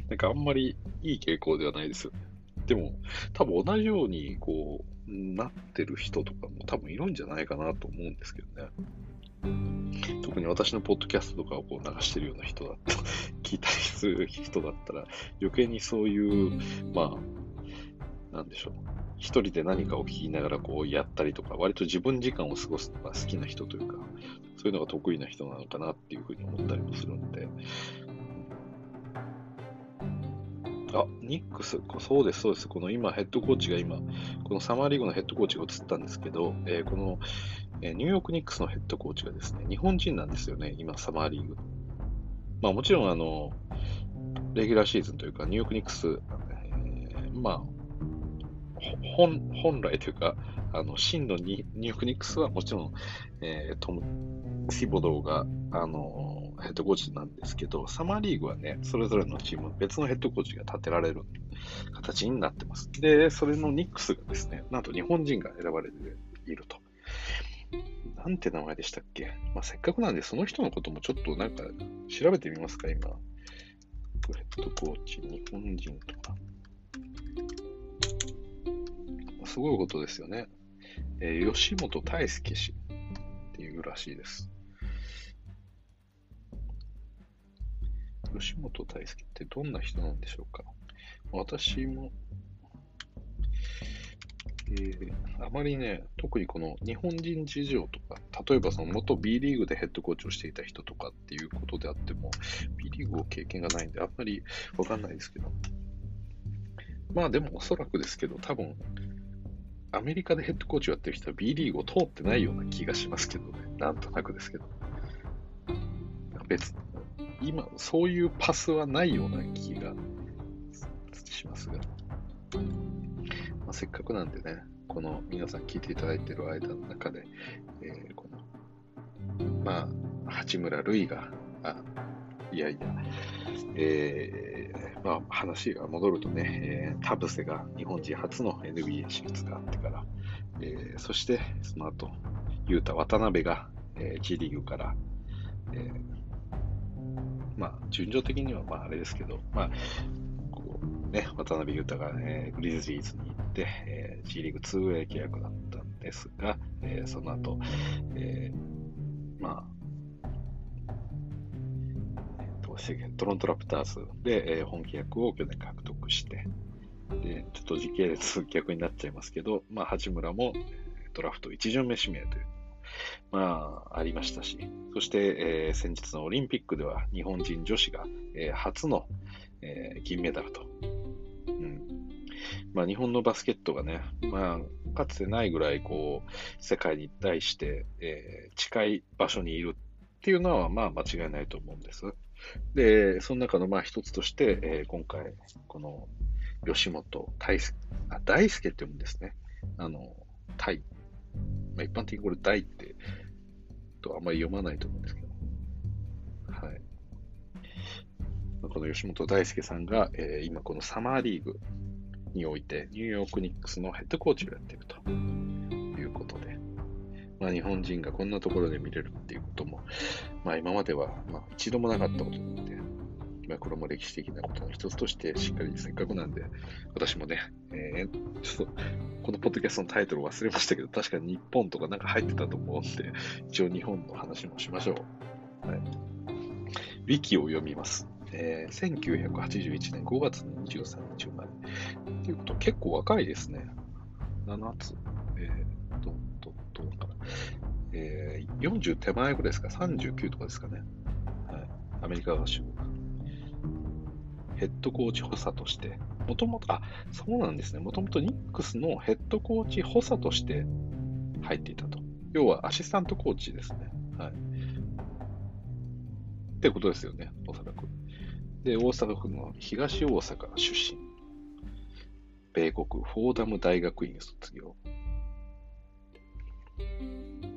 なんかあんまりいい傾向ではないですよね。でも、多分同じようにこう、なってる人とかも多分いるんじゃないかなと思うんですけどね。特に私のポッドキャストとかをこう流してるような人だと、聞いたりする人だったら、余計にそういう、まあ、なんでしょう。一人で何かを聞きながらこうやったりとか、割と自分時間を過ごすのが好きな人というか、そういうのが得意な人なのかなっていうふうに思ったりもするんで。あ、ニックス、そうです、そうです。この今、ヘッドコーチが今、このサマーリーグのヘッドコーチが映ったんですけど、えー、この、え、ニューヨークニックスのヘッドコーチがですね、日本人なんですよね、今、サマーリーグ。まあもちろん、あの、レギュラーシーズンというか、ニューヨークニックス、えー、まあ、本本来というか、あの真のニューヨークニックスはもちろん、えー、トム・シボドーが、あのヘッドコーチなんですけど、サマーリーグはね、それぞれのチーム、別のヘッドコーチが立てられる形になってます。で、それのニックスがですね、なんと日本人が選ばれていると。なんて名前でしたっけ、まあ、せっかくなんで、その人のこともちょっとなんか調べてみますか、今。ヘッドコーチ、日本人とか。すごいことですよね。えー、吉本大輔氏っていうらしいです。吉本大輔ってどんな人なんでしょうか？私も、えー、あまりね、特にこの日本人事情とか、例えばその元 B リーグでヘッドコーチをしていた人とかっていうことであっても、B リーグを経験がないんで、あんまりわかんないですけど、まあでもおそらくですけど、多分、アメリカでヘッドコーチをやってる人は B リーグを通ってないような気がしますけどね。なんとなくですけど。別、今、そういうパスはないような気がしますが。せっかくなんでね、この皆さん聞いていただいている間の中で、えー、この、まあ、八村塁が、あいやいや、えー、まあ、話が戻るとね、えー、田臥が日本人初の NBA 進出があってから、えー、そしてその後、雄太、渡辺が、えー、G リーグから、えー、まあ、順序的にはまああれですけど、まあ、こうね、渡辺裕太が、ね、グリズリーズに、えー、G リーグ 2way 契約だったんですが、えー、その後、えー、まあ、トロントラプターズで、えー、本契約を去年獲得して、でちょっと時系列逆になっちゃいますけど、まあ、八村もドラフト1巡目指名というまあ、ありましたし、そして、えー、先日のオリンピックでは日本人女子が、えー、初の、えー、銀メダルと。まあ、日本のバスケットがね、まあ、かつてないぐらいこう世界に対して、えー、近い場所にいるっていうのは、まあ、間違いないと思うんです。で、その中のまあ一つとして、えー、今回、この吉本大輔、あ、大輔って読むんですね。あの、大まあ、一般的にこれ大ってとあんまり読まないと思うんですけど、はい。この吉本大輔さんが、えー、今このサマーリーグにおいてニューヨークニックスのヘッドコーチをやっているということで、まあ、日本人がこんなところで見れるっていうことも、まあ、今まではまあ一度もなかったことなので、まあ、これも歴史的なことの一つとしてしっかりせっかくなんで、私もね、えー、ちょっとこのポッドキャストのタイトル忘れましたけど、確かに日本とかなんか入ってたと思うんで、一応日本の話もしましょう。はい。ウィキを読みます。えー、1981年5月23日生まれ。ということ結構若いですね。7つ。えー、ど、ど、どうかな。えー、40手前ぐらいですか ?39 とかですかね。はい。アメリカ合衆国。ヘッドコーチ補佐として、もともと、あ、そうなんですね。もともとニックスのヘッドコーチ補佐として入っていたと。要はアシスタントコーチですね。はい。ってことですよね、おそらく。で、大阪府の東大阪出身。米国フォーダム大学院卒業。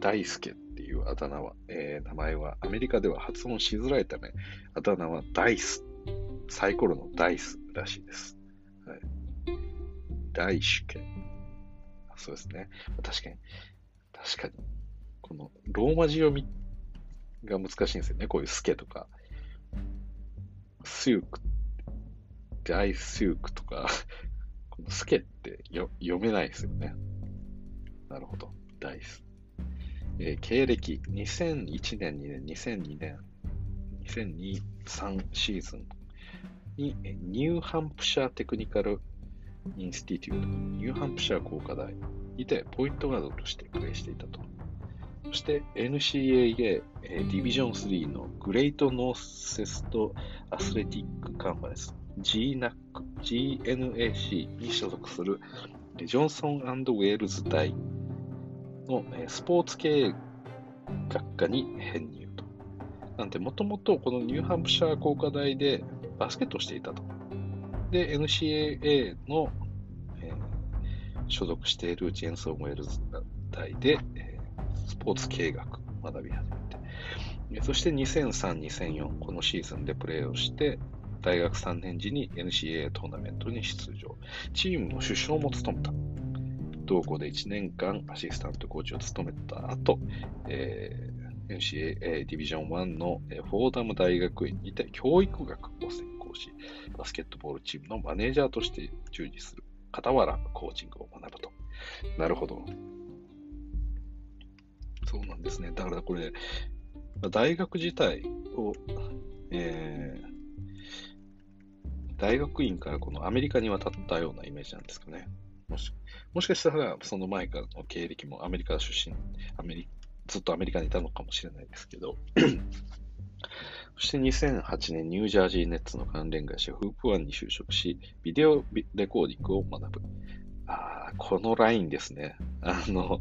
大輔っていうあだ名は、えー、名前はアメリカでは発音しづらいため、あだ名はダイスサイコロのダイスらしいです。はい。大主権。そうですね。確かに、確かに、このローマ字読みが難しいんですよね。こういうスケとか。スユーク、大スユークとか、このスケってよ読めないですよね。なるほど。ダイス。えー、経歴、2001年、2年、2002年、2002、3シーズンにニューハンプシャーテクニカルインスティテュート、ニューハンプシャー工科大にてポイントガードとしてプレーしていたと。そして NCAA ディビジョン3のグレートノーセストアスレティックカンファレンス GNAC、GNAC に所属するジョンソンウェールズ大のスポーツ経営学科に編入と。なんで、もともとこのニューハンプシャー工科大でバスケットをしていたと。で、NCAA の、えー、所属しているジェンソン・ウェルズ大で、えー、スポーツ経営学学び始めて、そして2003、2004、このシーズンでプレーをして、大学3年時に NCAA トーナメントに出場。チームの首相も務めた。同校で1年間アシスタントコーチを務めた後、え NCAA ディビジョン1のフォーダム大学院にて教育学を専攻し、バスケットボールチームのマネージャーとして従事する傍らコーチングを学ぶと。なるほど。そうなんですね。だからこれ、大学自体を、えー、大学院からこのアメリカに渡ったようなイメージなんですかね。もしもしかしたら、その前からの経歴もアメリカ出身、アメリずっとアメリカにいたのかもしれないですけど、そして2008年、ニュージャージーネッツの関連会社フープワンに就職し、ビデオレコーディングを学ぶ。ああ、このラインですね。あの、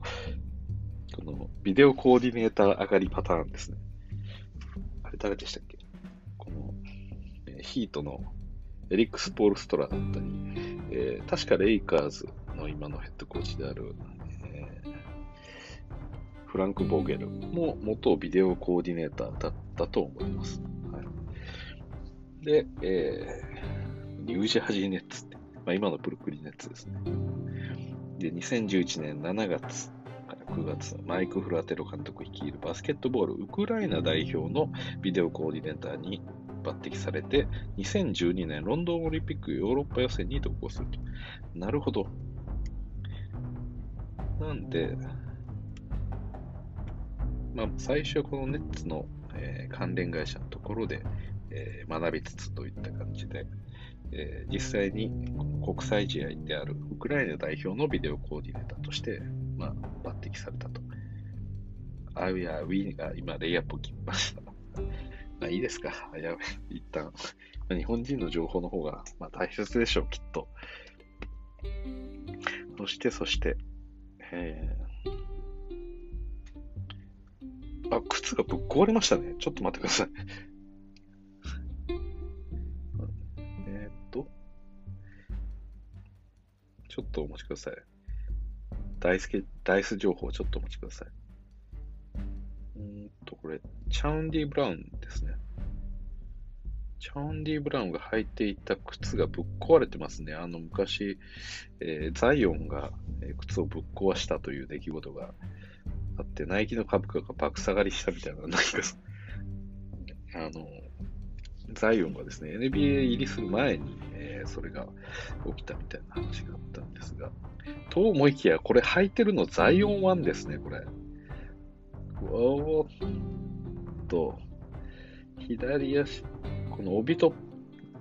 このビデオコーディネーター上がりパターンですね。あれ誰でしたっけ？この、えー、ヒートのエリックス・ポール・ストラだったり、えー、確かレイカーズの今のヘッドコーチである、えー、フランク・ボーゲルも元ビデオコーディネーターだったと思います。はい、で、えー、ニュージャージーネッツって、まあ、今のブルックリンネッツですね。で、2011年7月9月、マイク・フラテロ監督率いるバスケットボールウクライナ代表のビデオコーディネーターに抜擢されて、2012年ロンドンオリンピックヨーロッパ予選に同行すると。なるほど。なんで、まあ、最初はこのネッツの、えー、関連会社のところで、えー、学びつつといった感じで、えー、実際に国際試合であるウクライナ代表のビデオコーディネーターとして、まあ、抜擢されたと。あ、いや、ウィーが今、レイアップを切りました。まあ、いいですか。いや一旦。日本人の情報の方が、まあ、大切でしょう、きっと。そして、そして、えー、あ、靴がぶっ壊れましたね。ちょっと待ってください。えっと、ちょっとお待ちください。ダイスダイス情報をちょっとお待ちください。うんと、これ、チャウンディ・ブラウンですね。チャウンディ・ブラウンが履いていた靴がぶっ壊れてますね。あの、昔、えー、ザイオンが、靴をぶっ壊したという出来事があって、ナイキの株価が爆下がりしたみたいな、なんか、あの、ザイオンがですね、NBA 入りする前に、えー、それが起きたみたいな話があったんですが、と思いきや、これ履いてるのザイオン1ですね、これ。おーっと、左足、この帯と、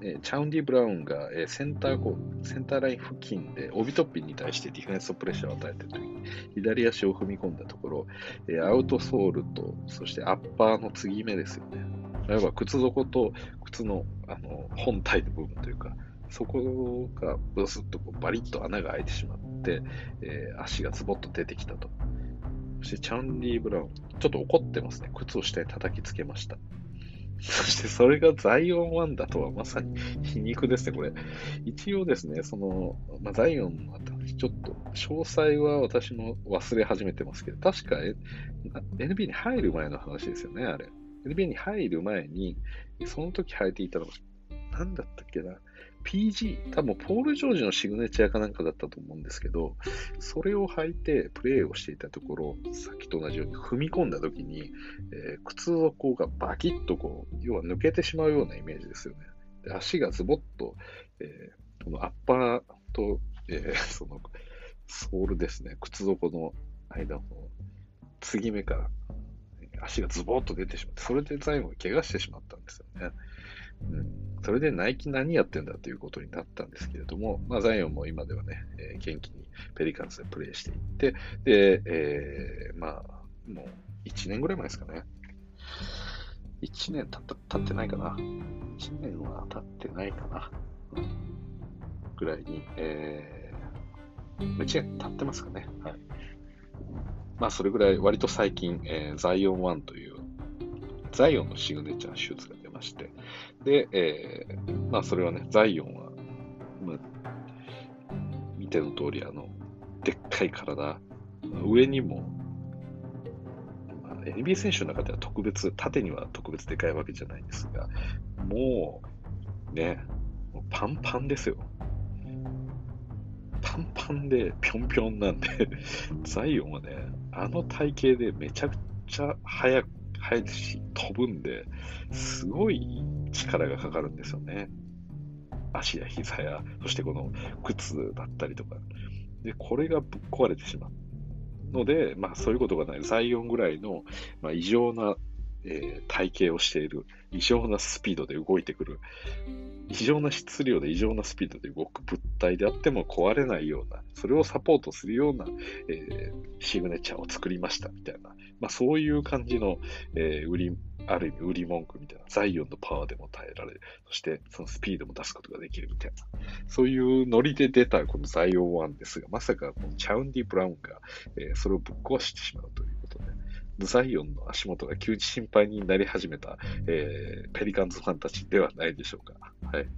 えチャウンディ・ブラウンが、えセンターこうセンターライン付近で帯トッピンに対してディフェンスプレッシャーを与えているときに左足を踏み込んだところ、えアウトソールとそしてアッパーの継ぎ目ですよね。例えば靴底と靴のあの本体の部分というか、そこがブスッとこうバリッと穴が開いてしまって、えー、足がズボッと出てきたと。そしてチャンディ・ブラウン、ちょっと怒ってますね。靴を下に叩きつけました。そしてそれがザイオン1だとはまさに 皮肉ですね、これ。一応ですね、その、まあ、ザイオンの話、ちょっと詳細は私も忘れ始めてますけど、確か NBA に入る前の話ですよね、あれ。NBA に入る前に、その時履いていたのが、何だったっけな。PG、多分ポール・ジョージのシグネチャーかなんかだったと思うんですけど、それを履いてプレーをしていたところ、さっきと同じように踏み込んだ時に、えー、靴底がバキッとこう、要は抜けてしまうようなイメージですよね。で足がズボッと、えー、このアッパーと、えー、そのソールですね、靴底の間の継ぎ目から足がズボッと出てしまって、それで最後怪我してしまったんですよね。うん、それでナイキ何やってんだということになったんですけれども、まあ、ザイオンも今ではね、えー、元気にペリカンスでプレーしていって、で、えー、まあ、もう1年ぐらい前ですかね。1年た経ってないかな。1年は経ってないかな。ぐらいに、えー、1年経ってますかね。はい。まあ、それぐらい割と最近、えー、ザイオン1という、ザイオンのシグネチャー手術が出まして、で、えー、まあ、それはね、ザイオンは、まあ、見ての通り、あの、でっかい体、上にも、まあ、NBA 選手の中では特別、縦には特別でかいわけじゃないですが、もう、ね、もうパンパンですよ。パンパンでぴょんぴょんなんで ザイオンはね、あの体型でめちゃくちゃ速く、速いし、飛ぶんで、すごい力がかかるんですよね。足や膝や、そしてこの靴だったりとか。で、これがぶっ壊れてしまうので、まあそういうことがない。ザイオンぐらいの、まあ、異常な、えー、体型をしている、異常なスピードで動いてくる、異常な質量で異常なスピードで動く物体であっても壊れないような、それをサポートするような、えー、シグネチャーを作りましたみたいな、まあ、そういう感じの、えー、売りある意味売り文句みたいな、ザイオンのパワーでも耐えられ。そしてそのスピードも出すことができるみたいな。そういうノリで出たこのザイオン1ですが、まさかこのチャウンディ・ブラウンが、えー、それをぶっ壊してしまうということで、ザイオンの足元が急に心配になり始めた、えー、ペリカンズファンたちではないでしょうか。はい。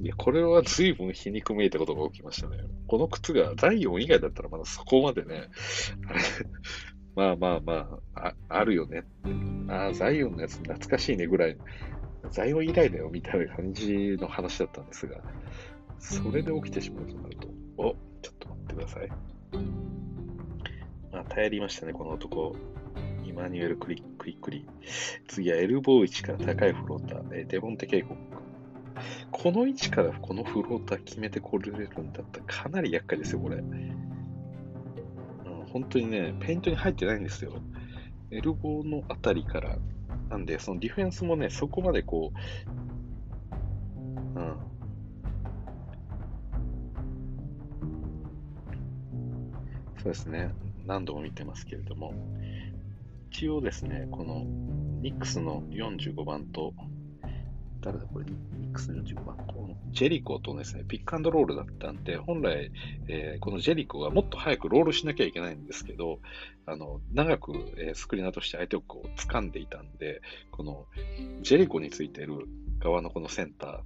いや、これは随分皮肉めいたことが起きましたね。この靴がザイオン以外だったらまだそこまでね、あれ、まあまあまあ、ああるよね。ああ、ザイオンのやつ懐かしいねぐらい、ザイオン以来だよみたいな感じの話だったんですが、それで起きてしまうとなると、お、ちょっと待ってください。まあ、頼りましたね、この男。イマニュエル・クリックリックリ。次はエルボー位置から高いフローター、えデボンテ渓谷。この位置からこのフローター決めてこれるんだったらかなり厄介ですよ、これ。本当にね、ペイントに入ってないんですよ。エルボーのあたりから。なんで、そのディフェンスもね、そこまでこう、うん。そうですね。何度も見てますけれども、一応ですね、このニックスの45番と、誰だこれ、ニックスの45番、このジェリコとですね、ピックアンドロールだったんで、本来、えー、このジェリコがもっと早くロールしなきゃいけないんですけど、あの長く、えー、スクリーナーとして相手をこう掴んでいたんで、このジェリコについている側のこのセンタ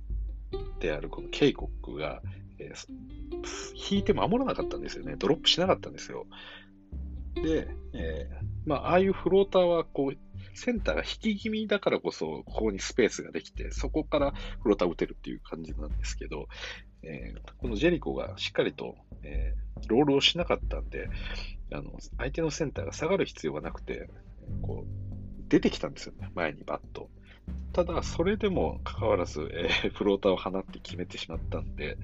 ーであるこのケイコックが、えー、引いて守らなかったんですよね。ドロップしなかったんですよ。で、えー、まあ、ああいうフローターは、こう、センターが引き気味だからこそ、ここにスペースができて、そこからフローター打てるっていう感じなんですけど、えー、このジェリコがしっかりと、えー、ロールをしなかったんで、あの、相手のセンターが下がる必要がなくて、こう、出てきたんですよね、前にバット。ただ、それでもかかわらず、えー、フローターを放って決めてしまったんで、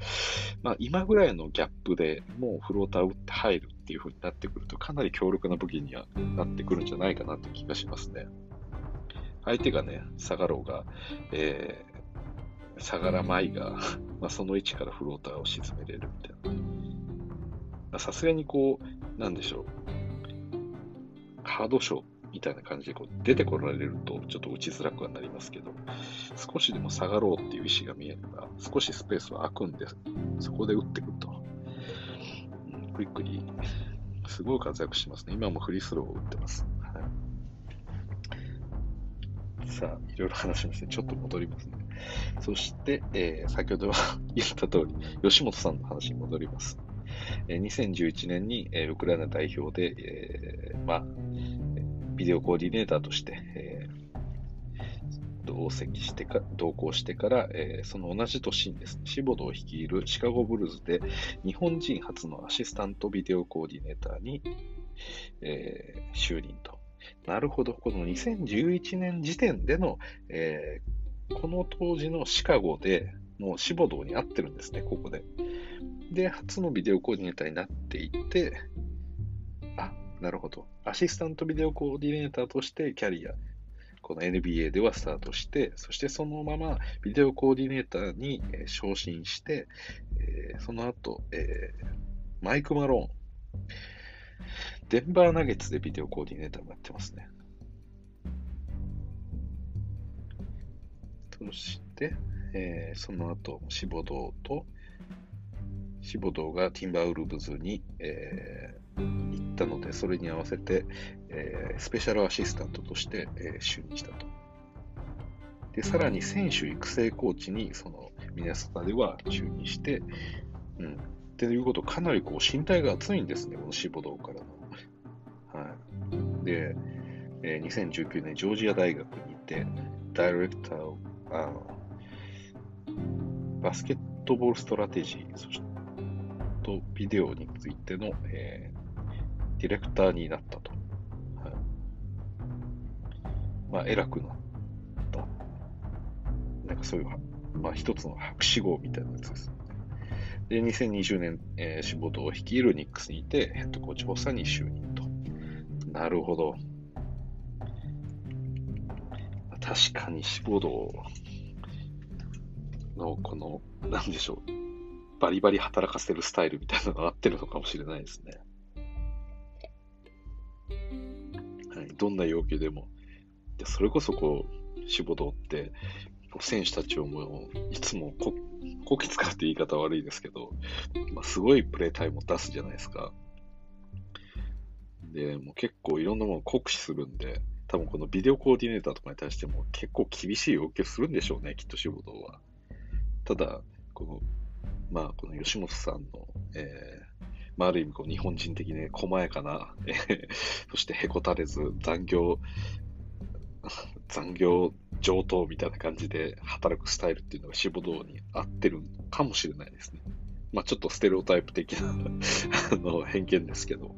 まあ、今ぐらいのギャップでもうフローターを打って入るっていう風になってくると、かなり強力な武器にはなってくるんじゃないかなという気がしますね。相手がね、下がろうが、えー、下がらまいが、まあ、その位置からフローターを沈めれるみたいな。さすがにこう、なんでしょう。カードショーみたいな感じでこう出てこられるとちょっと打ちづらくはなりますけど、少しでも下がろうっていう意思が見えれば、少しスペースは空くんで、そこで打ってくると。うん、クイックにすごい活躍しますね。今もフリースローを打ってます。さあ、いろいろ話しまして、ちょっと戻りますね。そして、えー、先ほど 言った通り、吉本さんの話に戻ります。えー、2011年に、えー、ウクライナ代表で、えー、まあ、ビデオコーディネーターとして、えー、同席してか、同行してから、えー、その同じ年にですね、シボドを率いるシカゴブルーズで日本人初のアシスタントビデオコーディネーターに、えー、就任と。なるほど、この2011年時点での、えー、この当時のシカゴで、もうシボドに合ってるんですね、ここで。で、初のビデオコーディネーターになっていて、あなるほど。アシスタントビデオコーディネーターとしてキャリア、この NBA ではスタートして、そしてそのままビデオコーディネーターに、え昇進して、えー、その後、えー、マイク・マローン、デンバーナゲッツでビデオコーディネーターもやってますね。そして、えー、その後、シボドーと、シボドーがティンバーウルブズに、えー行ったので、それに合わせて、えー、スペシャルアシスタントとして、えー、就任したと。で、さらに選手育成コーチに、その、ミネソタでは就任して、うん。っていうこと、かなりこう、身体が厚いんですね、このシボドーからの。はい。で、えー、2019年、ジョージア大学にいて、ダイレクターを、あのバスケットボールストラテジー、そして、とビデオについての、えディレクターになったと。はい、まあ、偉くなった。なんかそういう、まあ、一つの博士号みたいなやつです。で、2020年、えー、仕事を率いるニックスにいて、ヘッドコーチ補佐に就任。なるほど。確かに志望道のこの、なんでしょう。バリバリ働かせるスタイルみたいなのが合ってるのかもしれないですね。はいどんな要求でもでそれこそこう、志望堂って、選手たちをもう、いつもこ、こき使うって言い方悪いですけど、まあ、すごいプレータイムを出すじゃないですか。で、もう結構いろんなものを酷使するんで、多分このビデオコーディネーターとかに対しても結構厳しい要求するんでしょうね、きっと仕事は。ただ、この、まあ、この吉本さんの、えー、まあ、ある意味こう日本人的に細やかな、えー、そしてへこたれず残業、残業上等みたいな感じで働くスタイルっていうのが志望道に合ってるかもしれないですね。まあちょっとステレオタイプ的な あの偏見ですけど。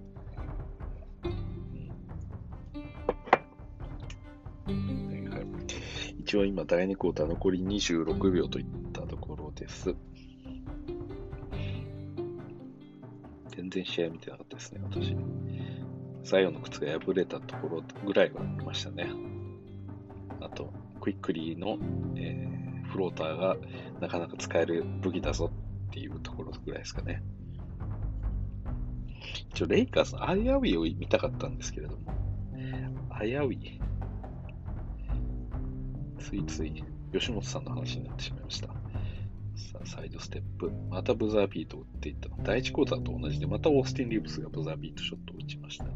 一応今第2クォーター残り26秒といったところです。全然試合見てなかったですね、私。最後の靴が破れたところぐらいは見ましたね。あと、クイックリーの、えー、フローターがなかなか使える武器だぞっていうところぐらいですかね。一応、レイカーズのアイアウィを見たかったんですけれども、アイアウィついつい吉本さんの話になってしまいました。さあ、サイドステップ。またブザービートを打っていった。第1クォーターと同じで、またオースティン・リーブスがブザービートショットを打ちましたね。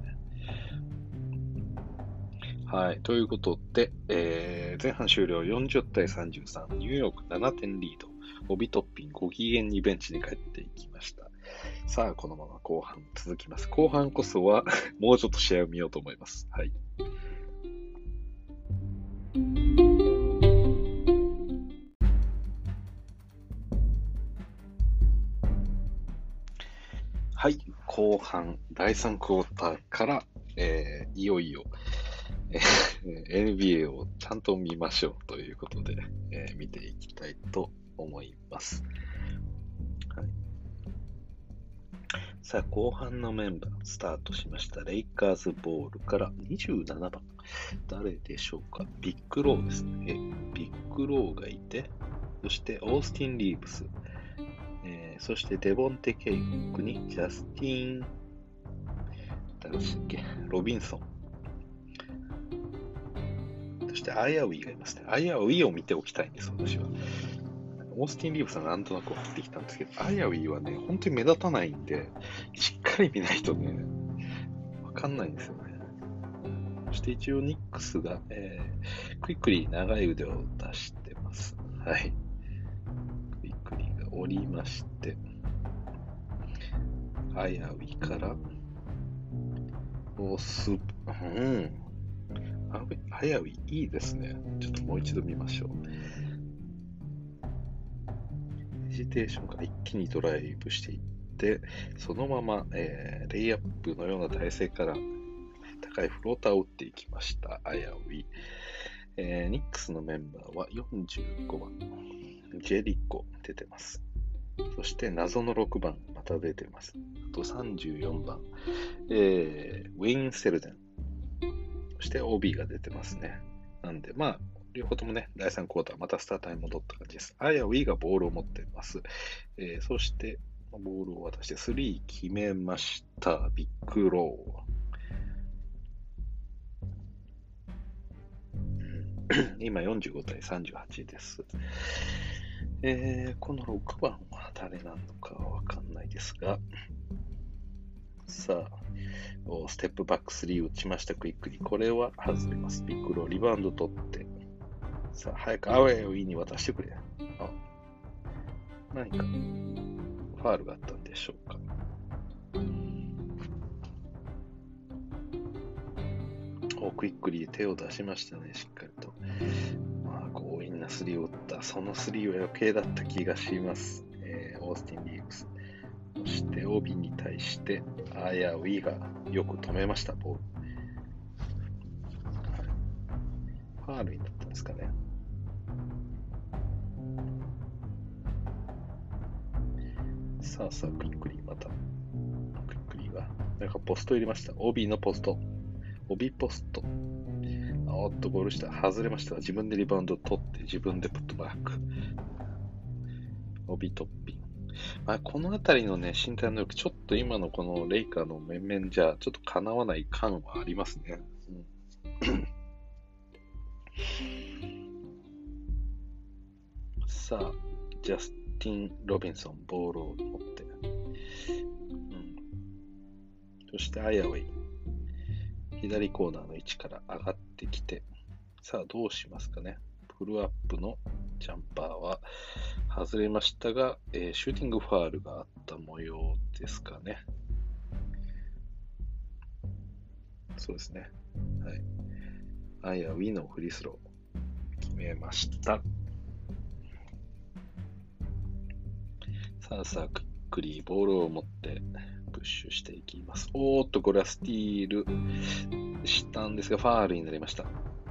はい。ということで、えー、前半終了40対33、ニューヨーク7点リード。帯トッピンご機嫌にベンチに帰っていきました。さあ、このまま後半続きます。後半こそは もうちょっと試合を見ようと思います。はい。はい、後半、第3クォーターから、えー、いよいよ、えー、NBA をちゃんと見ましょうということで、えー、見ていきたいと思います。はい、さあ、後半のメンバースタートしました。レイカーズボールから27番。誰でしょうか？ビッグローですね。ビッグローがいて、そしてオースティン・リーブス、そしてデボンテ・ケイクにジャスティン、誰でしたっけ、ロビンソン。そしてアイアウィーがいますね。アイアウィーを見ておきたいんです、私は。オースティン・リーブさんなんとなく入ってきたんですけど、アイアウィーはね、本当に目立たないんで、しっかり見ないとね、わかんないんですよね。そして一応ニックスが、えー、クイックリ長い腕を出してます。はい。降りまして、アヤウィから、おす、うん。アヤウィいいですね。ちょっともう一度見ましょう。ヘジテーションから一気にドライブしていって、そのまま、えー、レイアップのような体勢から高いフローターを打っていきました。アヤウィ。えー、ニックスのメンバーは45番、ジェリコ出てます。そして謎の6番、また出てます。あと34番、えー、ウィン・セルデン。そして OB が出てますね。なんで、まあ、両方ともね、第3クォーター、またスターターに戻った感じです。アヤウィがボールを持ってます。えー、そして、ボールを渡して3決めました。ビッグロー。今45対38です。えー、この6番は誰なのかわかんないですが、さあ、ステップバック3打ちました、クイックに。これは外れます。ビッグロー、リバウンド取って。さあ、早くアウェイをイに渡してくれ。あ、何か、ファールがあったんでしょうか。お、クイックリー手を出しましたね、しっかりと。まあ、強引なスリーを打った。そのスリーは余計だった気がします。えー、オースティン・リーブス。そしてオビに対して、アヤウィーがよく止めました、ボール。ファールになったんですかね。さあさあ、クイックリーまた。クイックリーが、なんかポスト入れました。帯のポスト。帯ポスト。おっと、ゴール下、外れました。自分でリバウンド取って、自分でプットバック。帯トッピン。まあ、この辺りのね、身体能力、ちょっと今のこのレイカーの面々じゃ、ちょっとかなわない感はありますね。うんさあ、ジャスティン・ロビンソン、ボールを持って。うん、そして、アイアウェイ。左コーナーの位置から上がってきて、さあ、どうしますかね。フルアップのジャンパーは外れましたが、えー、シューティングファールがあった模様ですかね。そうですね。はい。アイアウィのフリースロー決めました。さあさあ、クイックリーボールを持ってプッシュしていきます。おーっと、これはスティールしたんですが、ファールになりました。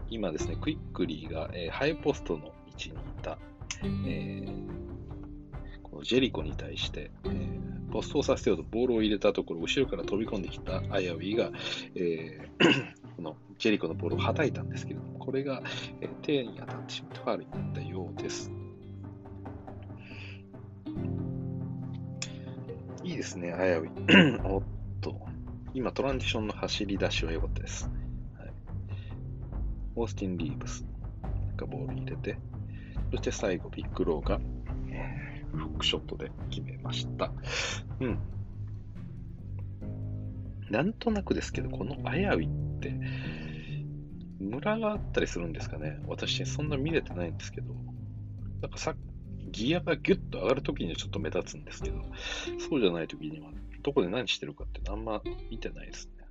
今ですね、クイックリーが、えー、ハイポストの位置にいた、えー、このジェリコに対して、えー、ポストをさせようとボールを入れたところ、後ろから飛び込んできたアイアウィが、えー、このジェリコのボールをはたいたんですけれども、これが、えー、手に当たってしまってファールになったようです。いいですね、アイアウィ。おっと、今トランジションの走り出しは良かったです。オースティン・リーブスがボール入れて、そして最後、ビッグローが、えー、フックショットで決めました。うん。なんとなくですけど、このアヤウィって、ムラがあったりするんですかね。私、そんな見れてないんですけど、なんかさギアがギュッと上がるときにはちょっと目立つんですけど、そうじゃないときには、どこで何してるかってあんま見てないですね。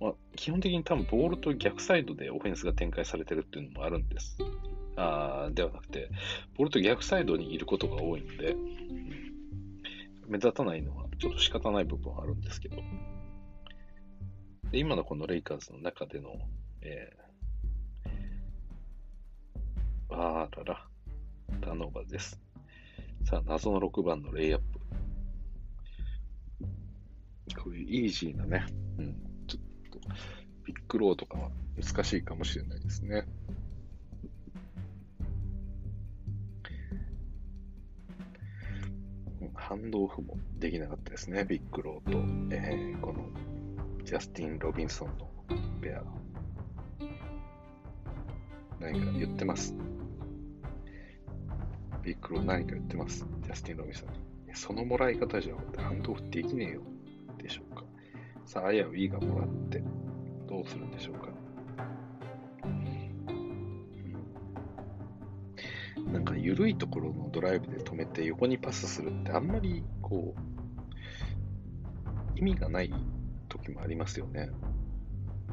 まあ、基本的に多分ボールと逆サイドでオフェンスが展開されてるっていうのもあるんです。あではなくて、ボールと逆サイドにいることが多いので、目立たないのはちょっと仕方ない部分はあるんですけど、で今のこのレイカーズの中での、えー、あらら、ターンオーバーです。さあ、謎の6番のレイアップ。こういうイージーなね、うん、ちょっとビッグローとかは難しいかもしれないですね。ハンドオフもできなかったですね、ビッグローと、えー、このジャスティン・ロビンソンのペア。何か言ってます？ビッグロー何か言ってます。ジャスティン・ロビンソンに。そのもらい方じゃハンドオフできねえよ。でしょうか。さあ、あやウィーがもらって、どうするんでしょうか。なんか緩いところのドライブで止めて横にパスするってあんまりこう意味がない時もありますよね。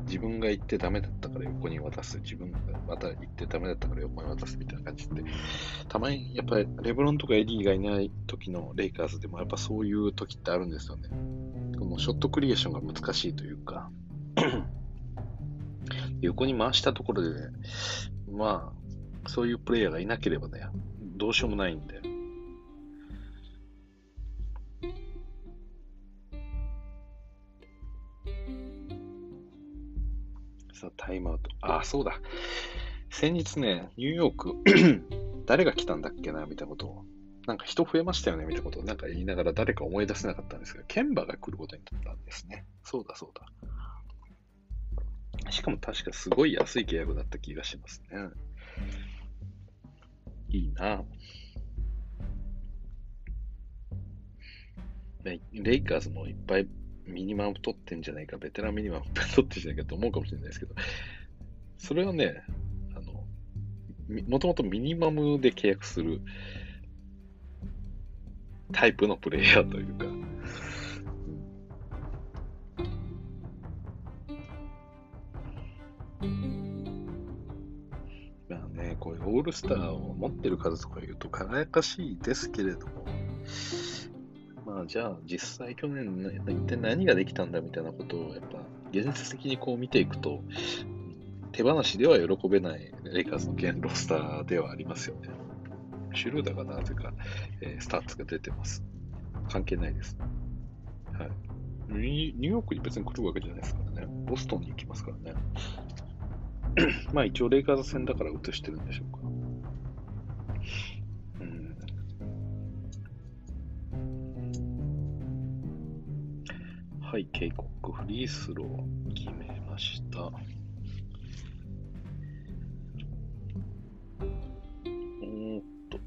自分が行ってダメだったから横に渡す。自分がまた行ってダメだったから横に渡すみたいな感じって。たまにやっぱりレブロンとかエディがいない時のレイカーズでもやっぱそういう時ってあるんですよね。このショットクリエーションが難しいというか 横に回したところでね、まあ、そういうプレイヤーがいなければね、どうしようもないんで。さあ、タイムアウト。あ、そうだ。先日ね、ニューヨーク 誰が来たんだっけな、みたいなことを。なんか人増えましたよね、みたいなことをなんか言いながら誰か思い出せなかったんですけど、ケンバが来ることになったんですね。そうだそうだ。しかも確かすごい安い契約だった気がしますね。いいなレイカーズもいっぱいミニマム取ってんじゃないか、ベテランミニマム取ってんじゃないかと思うかもしれないですけど、それはね、あの、もともとミニマムで契約するタイプのプレイヤーというか、こういうオールスターを持ってる数とか言うと輝かしいですけれども、まあじゃあ実際去年一体何ができたんだみたいなことをやっぱ現実的にこう見ていくと、手放しでは喜べないレイカーズの現ロスターではありますよね。シュルーダーがなぜか、えー、スタッツが出てます。関係ないです。はい。ニューヨークに別に来るわけじゃないですからね。ボストンに行きますからね。まあ一応レイカーズ戦だから映してるんでしょうか。はい、警告フリースロー決めました。おっと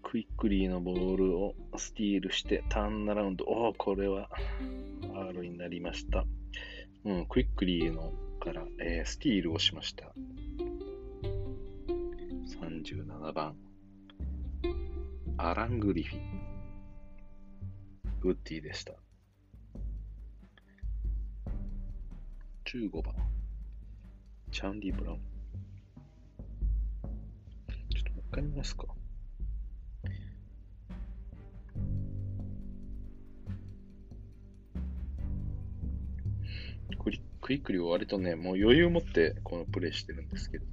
クイックリーのボールをスティールしてターンアラウンド。おお、これは R になりました。うん、クイックリーのから、えー、スティールをしました。37番、アラン・グリフィン。グッディでした。15番、チャンディ・ブラウン。ちょっともう一回見ますか。クイックリは割とね、もう余裕を持ってこのプレイしてるんですけど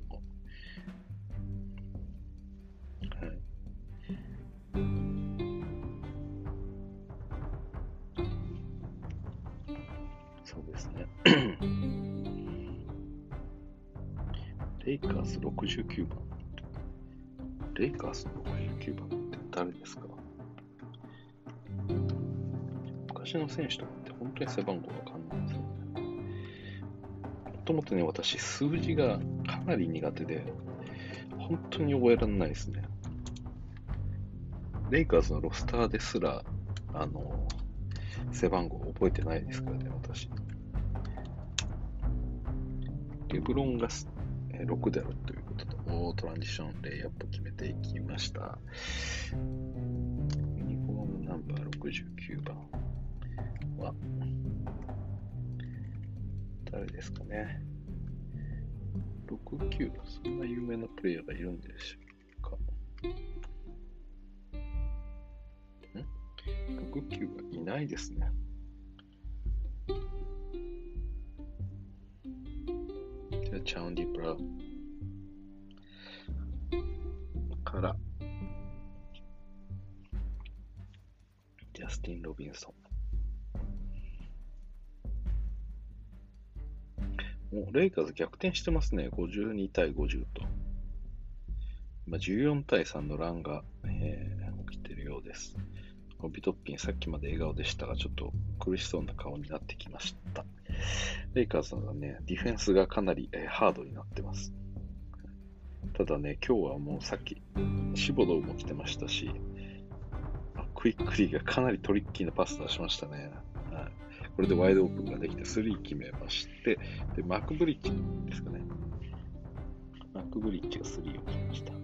69番。レイカーズの69番って誰ですか？昔の選手とかって本当に背番号わかんないですよね。もともとね、私、数字がかなり苦手で、本当に覚えられないですね。レイカーズのロスターですら、あの、背番号覚えてないですからね、私。レブロンが6であるということと、トランジション、レイアップ決めていきました。ユニフォームナンバー69番は、誰ですかね。69、そんな有名なプレイヤーがいるんでしょうか。ん ?69 はいないですね。レイカーズ逆転してますね。52対50と。今14対3のランが、えー、起きているようです。ビトッピンさっきまで笑顔でしたが、ちょっと苦しそうな顔になってきました。レイカーズはね、ディフェンスがかなり、えー、ハードになってます。ただね、今日はもうさっき、シボドーも来てましたし、クイックリーがかなりトリッキーなパス出しましたね。これでワイドオープンができて、3決めまして、で、マックブリッジですかね。マックブリッジが3を決めました。マ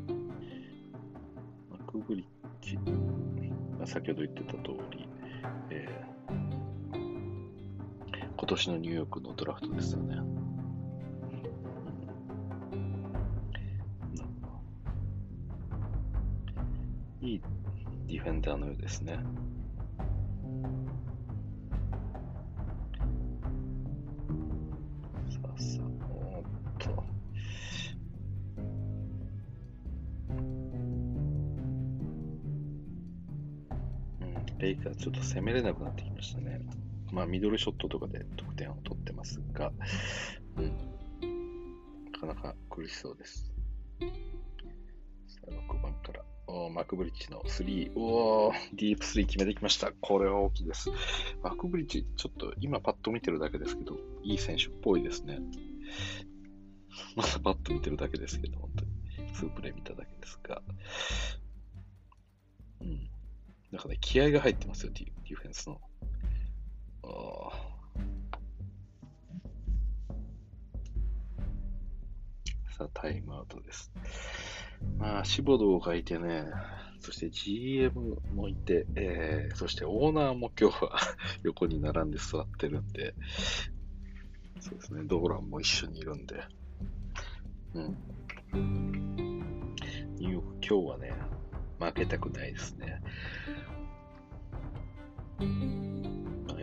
ックブリッジ、まあ、先ほど言ってた通り、えー、今年のニューヨークのドラフトですよね。いいディフェンダーのようですね。ちょっと攻めれなくなってきましたね。まあ、ミドルショットとかで得点を取ってますが、うん、なかなか苦しそうです。さあ、6番から、おマクブリッジの3、おー、ディープ3決めてきました。これは大きいです。マクブリッジ、ちょっと今パッと見てるだけですけど、いい選手っぽいですね。まだパッと見てるだけですけど、本当に。2プレイ見ただけですが。うん。なんかね、気合が入ってますよ、ディディフェンスの。さあ、タイムアウトです。まあ、シボドーがいてね、そして GM もいて、えー、そしてオーナーも今日は 横に並んで座ってるんで、そうですね、ドーランも一緒にいるんで、うん。ニューヨーク、今日はね、負けたくないですね。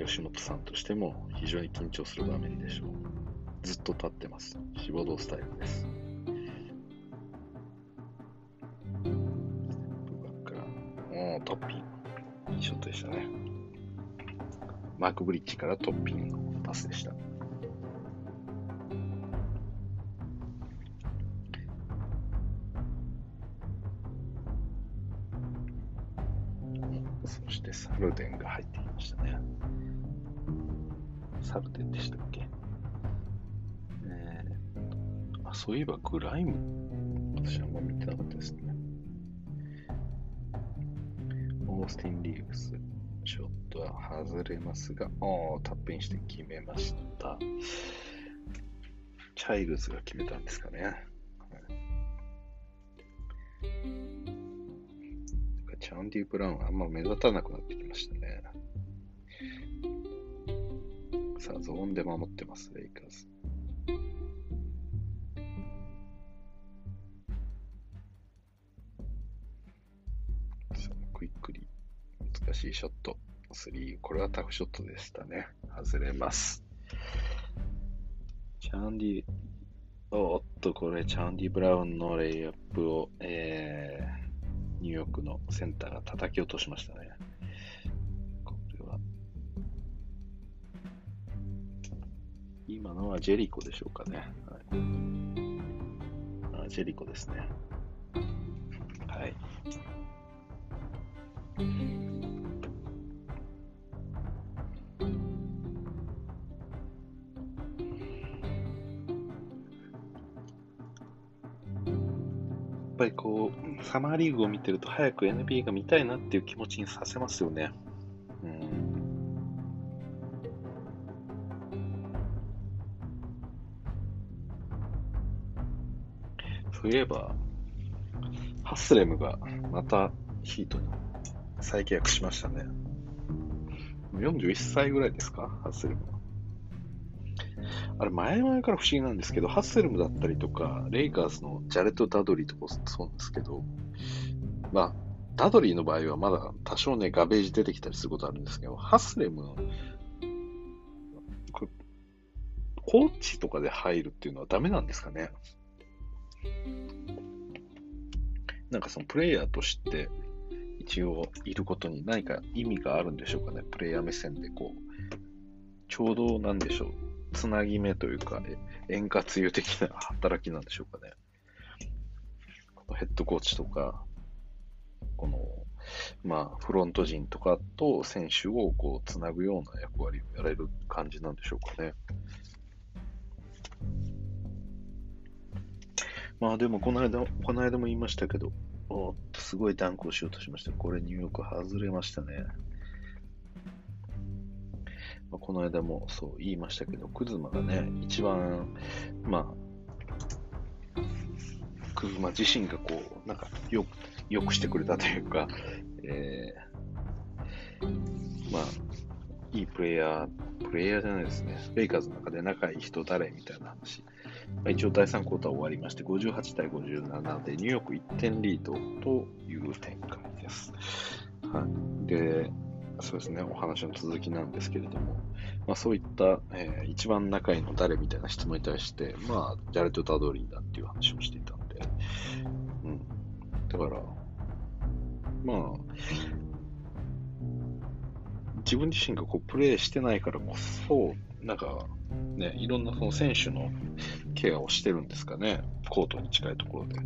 吉本さんとしても非常に緊張する場面でしょう。ずっと立ってます。志望動スタイルです。おトッピン。いいショットでしたね。マークブリッジからトッピンのパスでした。そういえばグライム。私あんま見てなかったですね。オースティン・リーブス。ショットは外れますが、おー、タップインして決めました。チャイルズが決めたんですかね。はい、チャンディ・ブラウンはあんま目立たなくなってきましたね。さあ、ゾーンで守ってます、レイカーズ。難しいショット。3。これはタフショットでしたね。外れます。チャンディ、おっと、これ、チャンディ・ブラウンのレイアップを、えー、ニューヨークのセンターが叩き落としましたね。これは今のはジェリコでしょうかね。はい、あジェリコですね。はい。ぱりこう、サマーリーグを見てると早く NBA が見たいなっていう気持ちにさせますよね。うんそういえば、ハスレムがまたヒートに再契約しましたね。41歳ぐらいですか？ハスレムは。あれ、前々から不思議なんですけど、ハッセルムだったりとか、レイカーズのジャレット・ダドリーとかそうなんですけど、まあ、ダドリーの場合はまだ多少ね、ガベージ出てきたりすることあるんですけど、ハッスレム、コーチとかで入るっていうのはダメなんですかねなんかそのプレイヤーとして一応いることに何か意味があるんでしょうかね。プレイヤー目線でこう、ちょうどなんでしょう。つなぎ目というか、円滑油的な働きなんでしょうかね。ヘッドコーチとか、この、まあ、フロント陣とかと選手をこう、つなぐような役割をやれる感じなんでしょうかね。まあでもこの間、この間も言いましたけど、おっと、すごいダンクをしようとしました。これニューヨーク外れましたね。まあ、この間もそう言いましたけど、クズマがね、一番、まあ、クズマ自身がこう、なんかよく、よくしてくれたというか、えー、まあ、いいプレイヤー、プレイヤーじゃないですね。レイカーズの中で仲いい人誰みたいな話まあ、一応第3クォーター終わりまして、58対57でニューヨーク1点リードという展開です。はい、で、そうですね、お話の続きなんですけれども、まあ、そういった、えー、一番仲いいの誰みたいな質問に対して、まあ、ジャレット・タドリーだっていう話をしていたんで、うん。だから、まあ、自分自身がこうプレーしてないからこそ、なんか、ね、いろんなその選手のケアをしてるんですかね、コートに近いところで。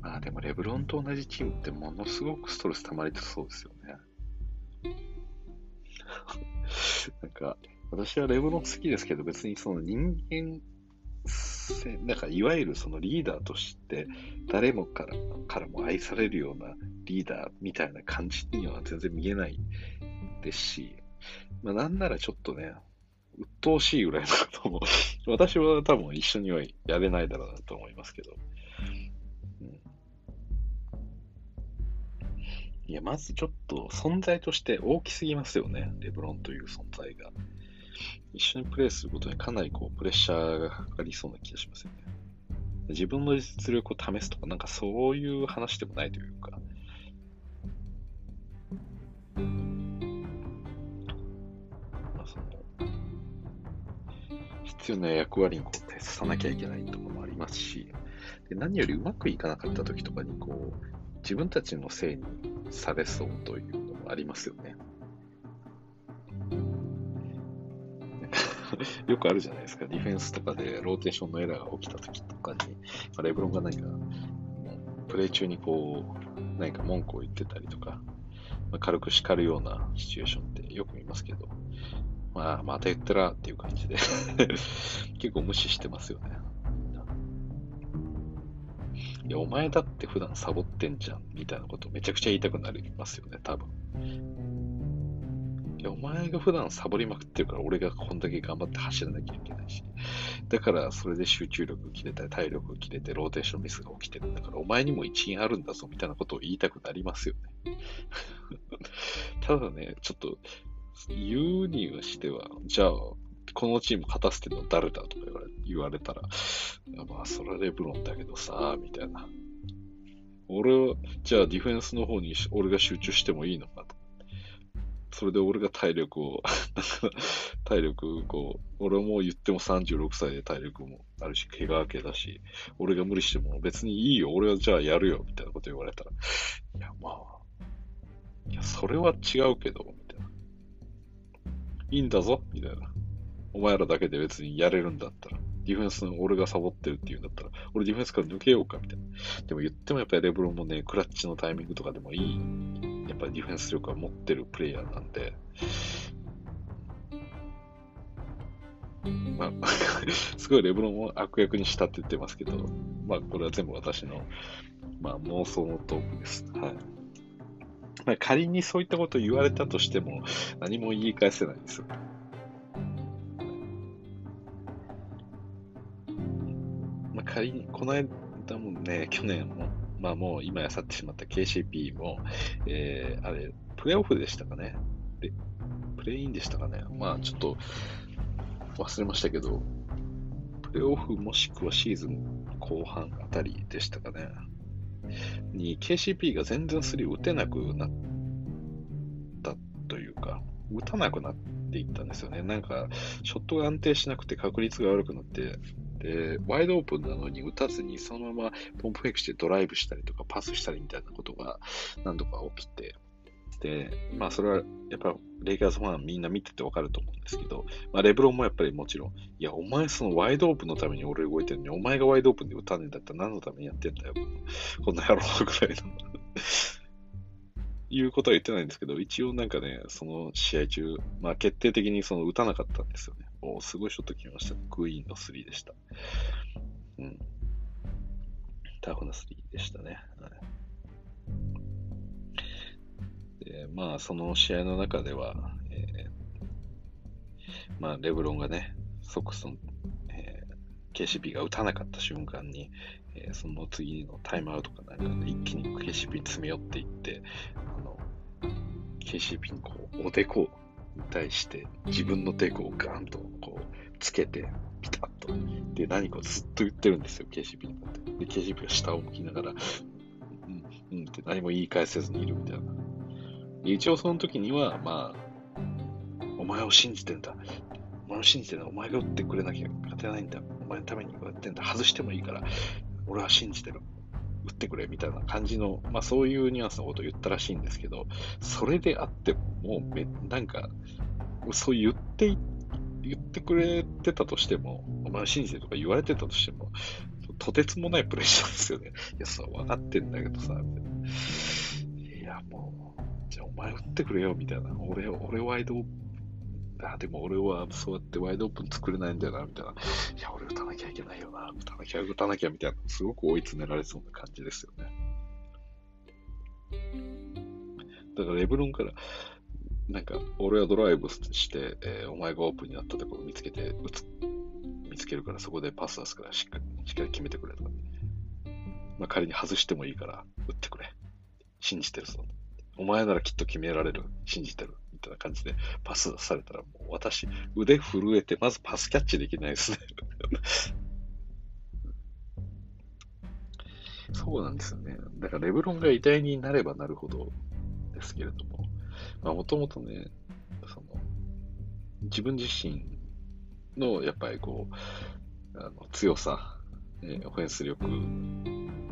まあでも、レブロンと同じチームってものすごくストレス溜まりそうですよね。なんか、私はレブロン好きですけど、別にその人間なんかいわゆるそのリーダーとして誰もからからも愛されるようなリーダーみたいな感じには全然見えないですし、まあ、なんならちょっとね、鬱陶しいぐらいのことも私は多分一緒にはやれないだろうなと思いますけど。いや、まずちょっと存在として大きすぎますよね、レブロンという存在が。一緒にプレイすることにかなりこうプレッシャーがかかりそうな気がしますよね。自分の実力を試すとか、なんかそういう話でもないというか、まあ、その必要な役割に徹さなきゃいけないところもありますし、で何よりうまくいかなかった時とかにこう自分たちのせいにされそうというのもありますよね。よくあるじゃないですか。ディフェンスとかでローテーションのエラーが起きた時とかに、まレブロンが何か、プレイ中にこう、何か文句を言ってたりとか、まあ、軽く叱るようなシチュエーションってよく見ますけど、まあ、また言ったらっていう感じで 結構無視してますよね。いや、お前だって普段サボってんじゃん、みたいなことめちゃくちゃ言いたくなりますよね、多分。いや、お前が普段サボりまくってるから、俺がこんだけ頑張って走らなきゃいけないし。だから、それで集中力切れたり、体力切れて、ローテーションミスが起きてるんだから、お前にも一因あるんだぞ、みたいなことを言いたくなりますよね。ただね、ちょっと、言うにはしては、じゃあ、このチーム勝たせてるの誰だとか言われたら、まあ、それはレブロンだけどさ、みたいな。俺は、じゃあディフェンスの方に俺が集中してもいいのかと。それで俺が体力を 体力、こう、俺も言っても36歳で体力もあるし、怪我明けだし、俺が無理しても別にいいよ、俺はじゃあやるよ、みたいなこと言われたら、いや、まあ、いや、それは違うけど、みたいな。いいんだぞ、みたいな。お前らだけで別にやれるんだったら、ディフェンスの俺がサボってるって言うんだったら、俺ディフェンスから抜けようか、みたいな。でも言ってもやっぱりレブロンもね、クラッチのタイミングとかでもいいやっぱりディフェンス力は持ってるプレイヤーなんで、まあ、すごいレブロンを悪役にしたって言ってますけど、まあ、これは全部私の、まあ、妄想のトークです。はい。まあ、仮にそういったことを言われたとしても、何も言い返せないんですよ。仮に、この間もね、去年も、まあもう今や去ってしまった KCP も、えー、あれ、プレイオフでしたかね。で、プレイインでしたかね。まあちょっと忘れましたけど、プレイオフもしくはシーズン後半あたりでしたかね。に KCP が全然スリー打てなくなったというか、打たなくなっていったんですよね。なんか、ショットが安定しなくて確率が悪くなって、で、ワイドオープンなのに打たずにそのままポンプフェイクしてドライブしたりとかパスしたりみたいなことが何度か起きて、で、まあそれはやっぱレイカーズファンみんな見ててわかると思うんですけど、まあレブロンもやっぱりもちろん、いやお前そのワイドオープンのために俺動いてるのに、お前がワイドオープンで打たねえんだったら何のためにやってんだよ。こんな野郎ぐらいの いうことは言ってないんですけど、一応なんかね、その試合中、まあ決定的にその打たなかったんですよね。おすごいショット決めましたね。クイーンの3でした。うん。タフな3でしたね。はい、で、まあ、その試合の中では、えー、まあ、レブロンがね、ソックスの、えー、KCP が打たなかった瞬間に、えー、その次のタイムアウトかなんかで一気に KCP に詰め寄っていって、あの、KCP にこう、おでこ対して自分のデコをガンとこうつけて、ピタッと。で、何かずっと言ってるんですよ、KCP にって。で、KCP が下を向きながら、うん、うんって何も言い返せずにいるみたいな。一応その時には、まあ、お前を信じてんだ。お前を信じてんだ。お前が打ってくれなきゃ勝てないんだ。お前のためにやってんだ。外してもいいから、俺は信じてる。打ってくれみたいな感じの、まあそういうニュアンスのことを言ったらしいんですけど、それであっても、もうめ、なんか、そう言って言ってくれてたとしても、お前信じてとか言われてたとしても、とてつもないプレッシャーですよね。いや、そう、分かってんだけどさ、いな。いや、もう、じゃあお前打ってくれよ、みたいな。俺、俺ワイドあ、でも俺はそうやってワイドオープン作れないんだよな、みたいな。いや、俺打たなきゃいけないよな、打たなきゃ、打たなきゃ、みたいな。すごく追い詰められそうな感じですよね。だからレブロンから、なんか、俺はドライブして、えー、お前がオープンになったところを見つけて、打つ、見つけるからそこでパス出すからしっかり、しっかり決めてくれとか。まあ、仮に外してもいいから打ってくれ。信じてるぞ。お前ならきっと決められる。信じてる。みたいな感じでパスされたら、もう私、腕震えて、まずパスキャッチできないですね。そうなんですよね。だからレブロンが偉大になればなるほどですけれども、まあもともとね、その、自分自身のやっぱりこう、あの強さ、えー、オフェンス力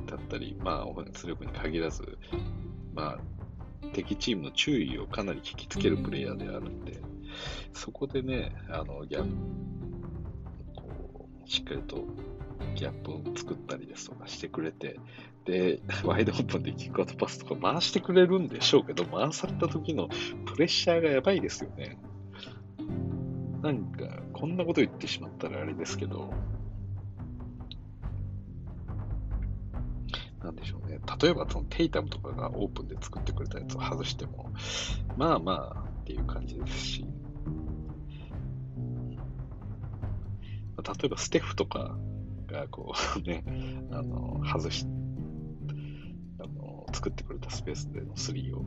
だったり、まあオフェンス力に限らず、まあ敵チームの注意をかなり引きつけるプレイヤーであるんで、そこでね、あの、ギャこう、しっかりとギャップを作ったりですとかしてくれて、で、ワイドオープンでキックアウトパスとか回してくれるんでしょうけど、回された時のプレッシャーがやばいですよね。なんか、こんなこと言ってしまったらあれですけど、なんでしょうね。例えば、そのテイタムとかがオープンで作ってくれたやつを外しても、まあまあっていう感じですし、例えばステフとかがこうね、あの、外し、あの、作ってくれたスペースでの3を。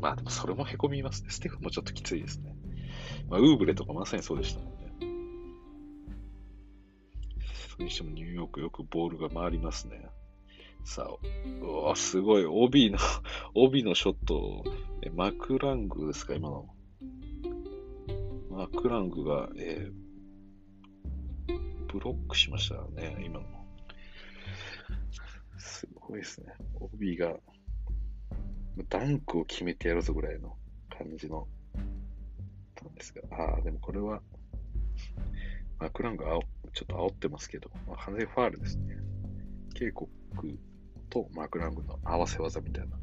まあでもそれも凹みますね。ステフもちょっときついですね。まあ、ウーブレとかまさにそうでしたもんね。それにしてもニューヨークよくボールが回りますね。さあ、うわ、すごい。帯の、帯のショット、えマクラングですか、今の。マクラングが、えー、ブロックしましたね、今の。すごいですね。帯が、ダンクを決めてやるぞぐらいの感じの、なんですが、ああ、でもこれは、マクラングあおちょっと煽ってますけど、まあ、完全ファールですね。警告とマーク・ラングの合わせ技みたいな。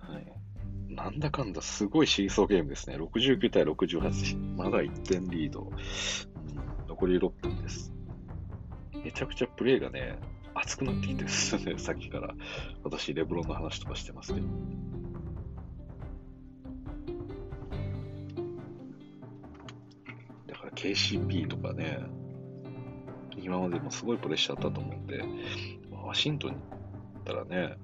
はい、なんだかんだすごいシーソーゲームですね。69対68。まだ1点リード。残り6分です。めちゃくちゃプレイがね、熱くなってきてるんですよね。さっきから私、レブロンの話とかしてますけど。だから KCP とかね、今までもすごいプレッシャーあったと思うんで、まあワシントンに行ったらね、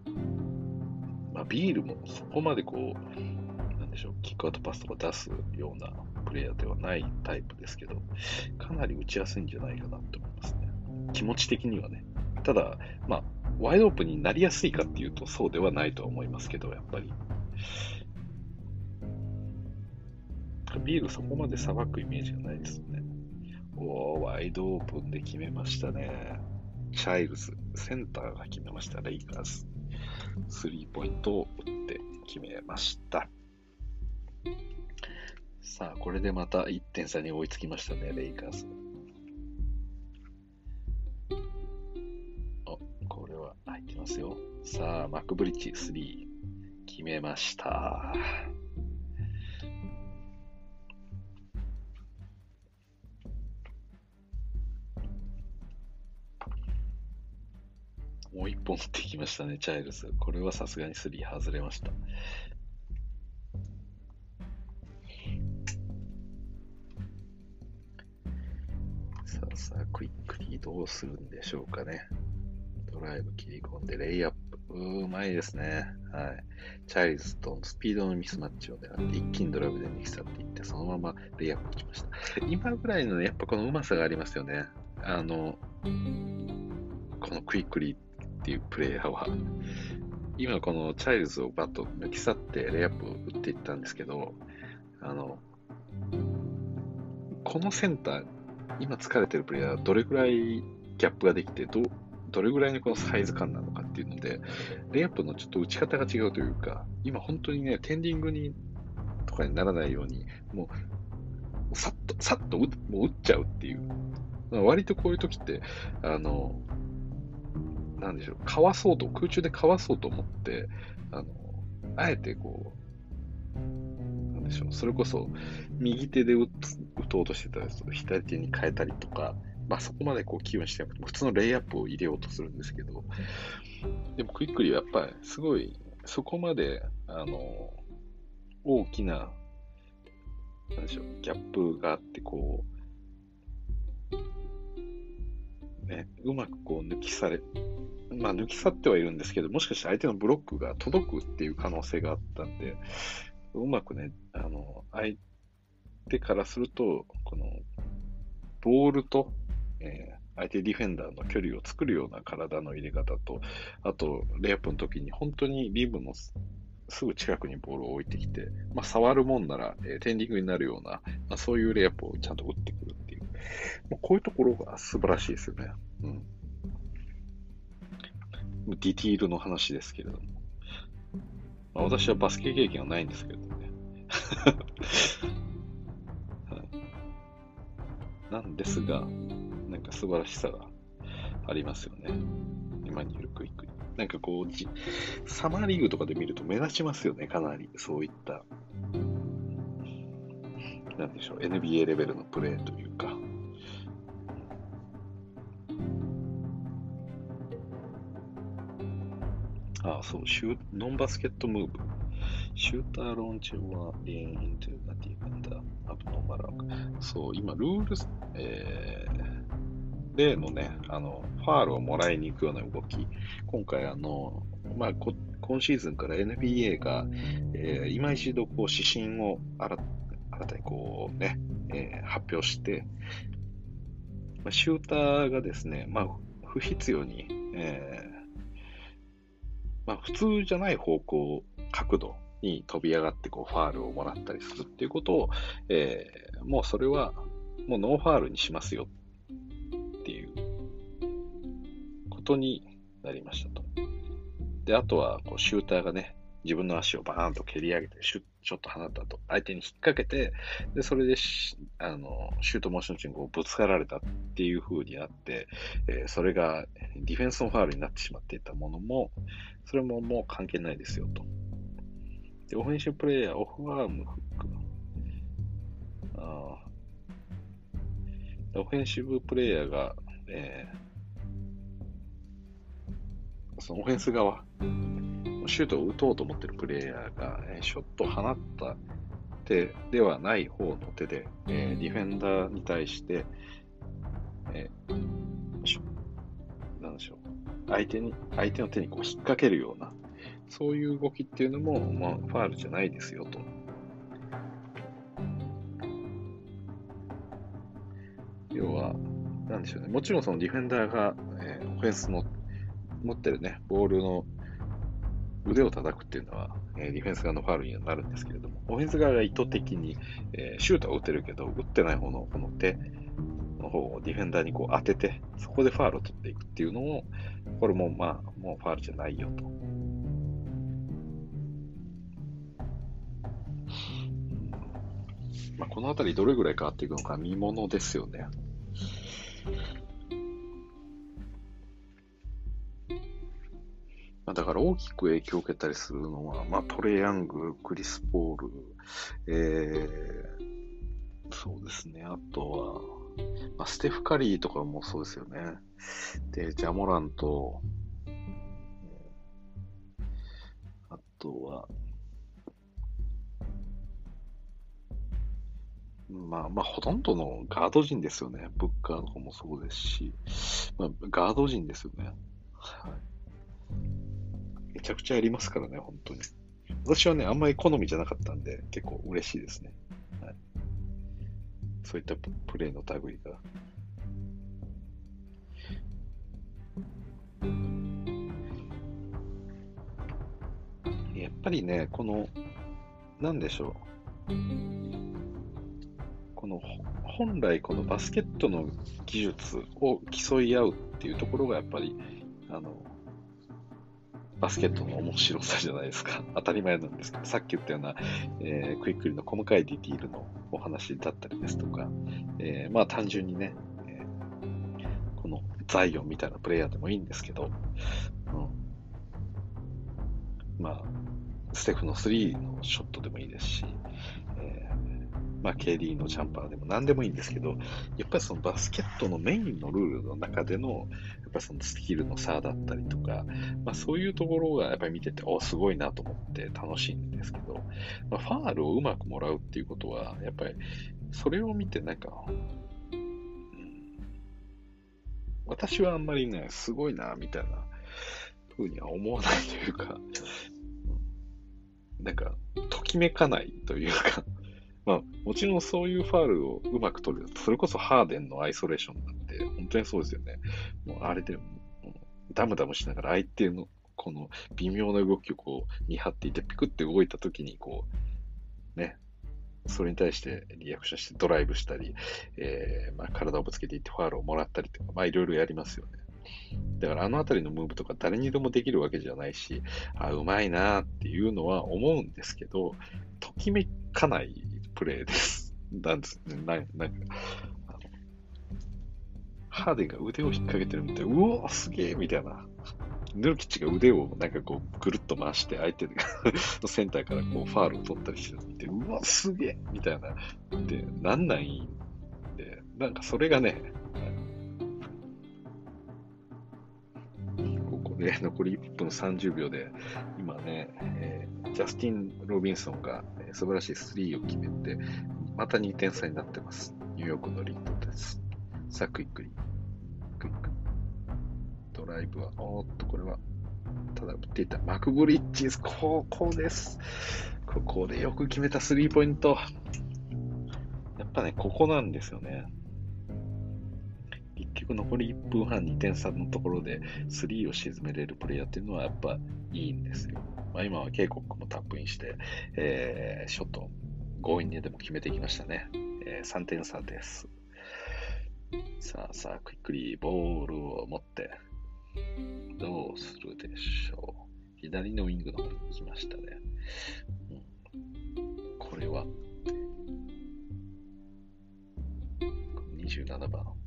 まあ、ビールもそこまでこう、なんでしょう、キックアウトパスとか出すようなプレイヤーではないタイプですけど、かなり打ちやすいんじゃないかなって思いますね。気持ち的にはね。ただ、まあ、ワイドオープンになりやすいかっていうと、そうではないとは思いますけど、やっぱり。ビールそこまでさばくイメージがないですね。おワイドオープンで決めましたね。チャイルズ、センターが決めました、レイカーズ。スリーポイントを打って決めました。さあ、これでまた1点差に追いつきましたね、レイカーズ。お、これは入ってますよ。さあ、マックブリッジ3決めました。もう一本持ってきましたね、チャイルズ。これはさすがに3外れました。さあさあ、クイックリーどうするんでしょうかね。ドライブ切り込んで、レイアップ。うまいですね。はい。チャイルズとスピードのミスマッチを狙って、一気にドライブで抜き去っていって、そのままレイアップ打ちました。今ぐらいの、ね、やっぱこのうまさがありますよね。あの、このクイックリーていうプレイヤーは、今このチャイルズをバッと抜き去ってレイアップを打っていったんですけど、あの、このセンター、今疲れてるプレイヤーはどれぐらいギャップができて、どどれぐらいのこのサイズ感なのかっていうので、レイアップのちょっと打ち方が違うというか、今本当にね、テンディングとかにならないように、もう、さっと、さっともう打っちゃうっていう。割とこういう時って、あの、なんでしょう、かわそうと、空中でかわそうと思って、あの、あえてこう、なんでしょう、それこそ、右手で打とうとしてたやつを左手に変えたりとか、まあそこまでこう気分してなくても、普通のレイアップを入れようとするんですけど、でもクイックリはやっぱりすごい、そこまで、あの、大きな、なんでしょう、ギャップがあって、こう、ね、うまくこう抜きされ、まあ、抜き去ってはいるんですけど、もしかして相手のブロックが届くっていう可能性があったんで、うまくね、あの、相手からすると、この、ボールと、えー、相手ディフェンダーの距離を作るような体の入れ方と、あと、レイアップの時に本当にリムのすぐ近くにボールを置いてきて、まあ、触るもんなら、えー、テンディングになるような、まあ、そういうレイアップをちゃんと打ってくるっていう、こういうところが素晴らしいですよね。うんディティールの話ですけれども。まあ、私はバスケ経験はないんですけどね。はい、なんですが、なんか素晴らしさがありますよね。今にいるクイックに。なんかこう、サマーリーグとかで見ると目立ちますよね、かなり。そういった、なんでしょう、NBA レベルのプレーというか。あそう、シュノンバスケットムーブ。シューターローンチはレーンイントゥナティブンダアブノーマラーそう、今、ルール、えー、例のね、あの、ファールをもらいに行くような動き。今回、あの、まあ、こ今シーズンから NBA が、えー、今一度こう指針を新新たにこうね、えー、発表して、まあ、シューターがですね、まあ、不必要に、えー、まあ、普通じゃない方向、角度に飛び上がってこうファールをもらったりするっていうことを、えー、もうそれはもうノーファールにしますよっていうことになりましたと。で、あとはこうシューターがね、自分の足をバーンと蹴り上げてシュッショット放ったと、相手に引っ掛けて、で、それであの、シュートモーション中にこうぶつかられたっていう風になって、えー、それがディフェンスのファールになってしまっていたものも、それももう関係ないですよと。で、オフェンシブプレイヤー、オフアームフック。あオフェンシブプレイヤーが、えー、そのオフェンス側、シュートを打とうと思ってるプレイヤーが、えショットを放った手ではない方の手で、え、ディフェンダーに対して、えー、なんでしょう、相手に、相手の手にこう引っ掛けるような、そういう動きっていうのも、まあ、ファールじゃないですよと。要は、なんでしょうね。もちろんそのディフェンダーが、えー、オフェンスの持ってるね、ボールの腕を叩くっていうのは、えー、ディフェンス側のファールにはなるんですけれども、オフェンス側が意図的に、えー、シュートは打てるけど、打ってない方のこの手の方をディフェンダーにこう当てて、そこでファールを取っていくっていうのも、これもまあ、もうファールじゃないよと。まあ、このあたりどれぐらい変わっていくのか見ものですよね。だから大きく影響を受けたりするのは、まあ、トレイヤング、クリス・ポール、えー、そうですね、あとは、まあ、ステフ・カリーとかもそうですよね。で、ジャモラント、あとは、まあまあ、ほとんどのガード陣ですよね。ブッカーの方もそうですし、まあ、ガード陣ですよね。はいちゃくちゃやりますからね、本当に。私はね、あんまり好みじゃなかったんで、結構嬉しいですね。はい、そういったプレイの類が。やっぱりね、この、なんでしょう。この、本来このバスケットの技術を競い合うっていうところがやっぱり、あの、バスケットの面白さじゃないですか。当たり前なんですけど、さっき言ったような、えー、クイックリの細かいディティールのお話だったりですとか、えー、まあ単純にね、えー、このザイオンみたいなプレイヤーでもいいんですけど、うん、まあ、ステフの3のショットでもいいですし、まあ、KD のジャンパーでも何でもいいんですけど、やっぱりそのバスケットのメインのルールの中での、やっぱそのスキルの差だったりとか、まあ、そういうところがやっぱり見てて、おすごいなと思って楽しいんですけど、まあ、ファールをうまくもらうっていうことは、やっぱりそれを見てなんか、うん、私はあんまりね、すごいな、みたいな風には思わないというか、なんか、ときめかないというかまあ、もちろんそういうファールをうまく取る。それこそハーデンのアイソレーションなんて、本当にそうですよね。もうあれで、ダムダムしながら相手のこの微妙な動きをこう見張っていて、ピクって動いた時にこう、ね、それに対してリアクションしてドライブしたり、えー、まあ、体をぶつけていってファールをもらったりとか、まあいろいろやりますよね。だからあのあたりのムーブとか誰にでもできるわけじゃないし、あ、うまいなっていうのは思うんですけど、ときめかないプレイです。なんですね。ななんか、ハーデンが腕を引っ掛けてるみたいな、うおすげえみたいな。ヌルキッチが腕をなんかこうぐるっと回して相手のセンターからこうファールを取ったりしてるの見て、うわ、すげえみたいな。で、なんなんいいで、なんかそれがね、ここで、残り1分30秒で、今ね、え、ジャスティン・ロビンソンが、素晴らしいスリーを決めて、また2点差になってます。ニューヨークのリードです。さあ、クイックリ。クイック。ドライブは、おっと、これは、ただ打っていた。マクブリッジズ、ここです。ここでよく決めたスリーポイント。やっぱね、ここなんですよね。結局残り1分半2点差のところで3を沈めれるプレイヤーっていうのはやっぱいいんですよ。まあ、今は警告もタップインして、えー、ショット強引にでも決めていきましたね。えー、3点差です。さあさあ、クイックリーボールを持って、どうするでしょう。左のウィングの方に行きましたね。うん、これは、27番。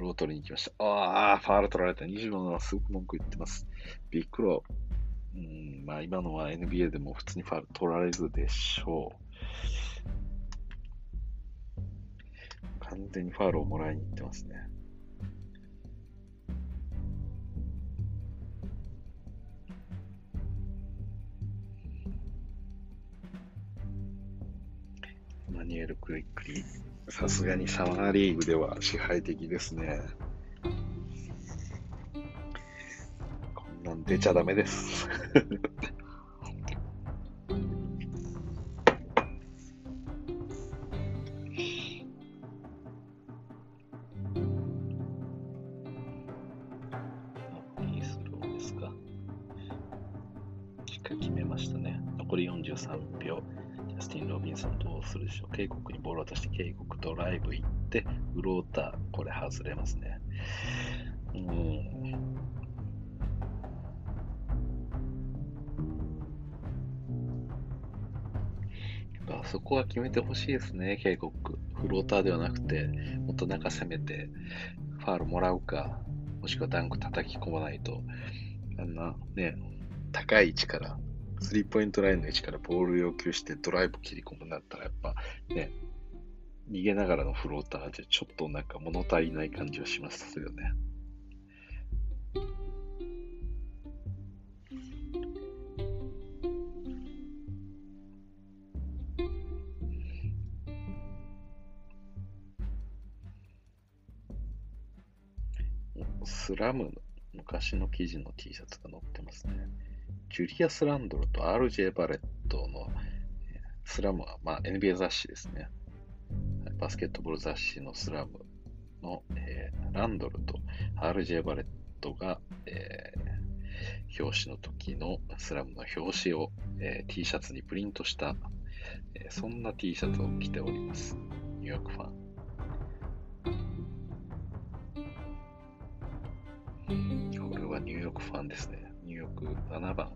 ルを取りに行きました。ああ、ファール取られた。27はすごく文句言ってます。ビッグロー。うん、まあ今のは NBA でも普通にファール取られるでしょう。完全にファールをもらいに行ってますね。マニュエル・クイックリー。さすがにサマーリーグでは支配的ですね。こんなん出ちゃダメです。フローターこれ外れますねうんあそこは決めてほしいですね、警告。フローターではなくて、もっと中攻めて、ファールもらうか、もしくはダンク叩き込まないと、あんなね、高い位置からスリーポイントラインの位置からボール要求してドライブ切り込むんだったら、やっぱね、逃げながらのフローターじゃちょっとなんか物足りない感じはしますよね。スラムの昔の記事の T シャツが載ってますね。ジュリアス・ランドルと RJ バレットのスラムは、まあ、NBA 雑誌ですね。バスケットボール雑誌のスラムの、えー、ランドルと RJ バレットが、えー、表紙の時のスラムの表紙を、えー、T シャツにプリントした、えー、そんな T シャツを着ております。ニューヨークファン。これはニューヨークファンですね。入浴7番、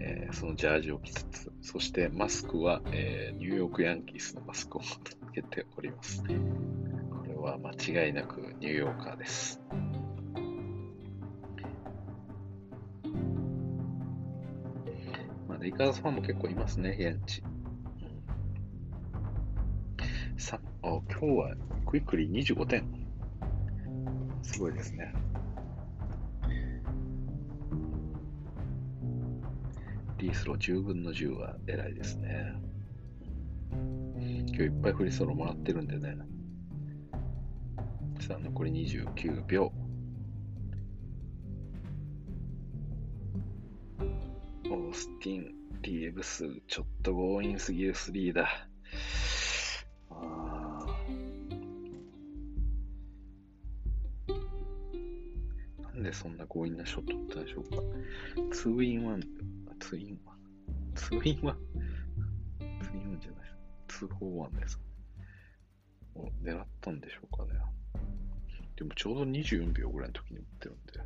えー、そのジャージを着つつ、そしてマスクは、えー、ニューヨークヤンキースのマスクをつけております。これは間違いなくニューヨーカーです。まあ、レイカーズファンも結構いますね、現地。うん、さあ今日はクイックリー25点。すごいですね。リースロー10分の10は偉いですね。今日いっぱいフリースロもらってるんでね。さあ、残り29秒。オースティン、リーブス、ちょっと強引すぎるスリーだ。あなんでそんな強引なショット打ったんでしょうか。2イン1ツインワン。ツインワン？2ホーですかね。狙ったんでしょうかね。でもちょうど24秒ぐらいの時に打ってるんで。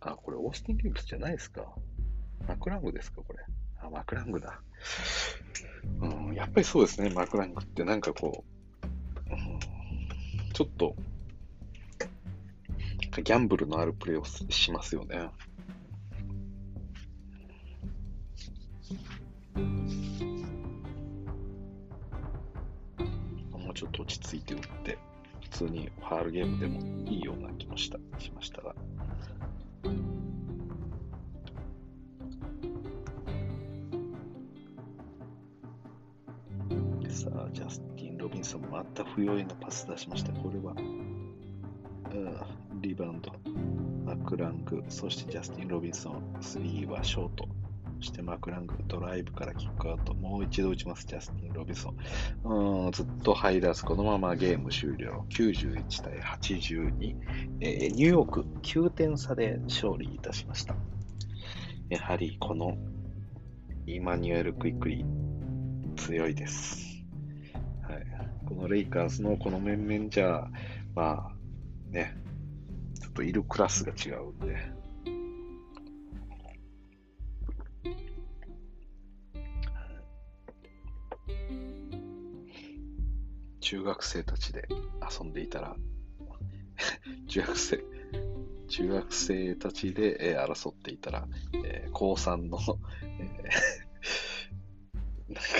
あ、これオースティン・リーブスじゃないですか。マクラングですか、これ。あ、マクラングだ。うん、やっぱりそうですね、マクラングってなんかこう、うん、ちょっと、ギャンブルのあるプレーをしますよね。ちょっと落ち着いて打って、普通にファールゲームでもいいような気もしたしましたが。さあ、ジャスティン・ロビンソン、また不要へのパス出しました。これは、うん、リバウンド、マクラング、そしてジャスティン・ロビンソン、3はショート。そしてマクラング、ドライブからキックアウト。もう一度打ちます、ジャスティン・ロビソン。うん、ずっと入らず、このままゲーム終了。91対82。えー、ニューヨーク9点差で勝利いたしました。やはりこのイマニュエル・クイックリ強いです。はい、このレイカーズのこの面々じゃ、まあね、ちょっといるクラスが違うんで、中学生たちで遊んでいたら、中学生、中学生たちで、え、争っていたら、えー、高3の、えー、なんか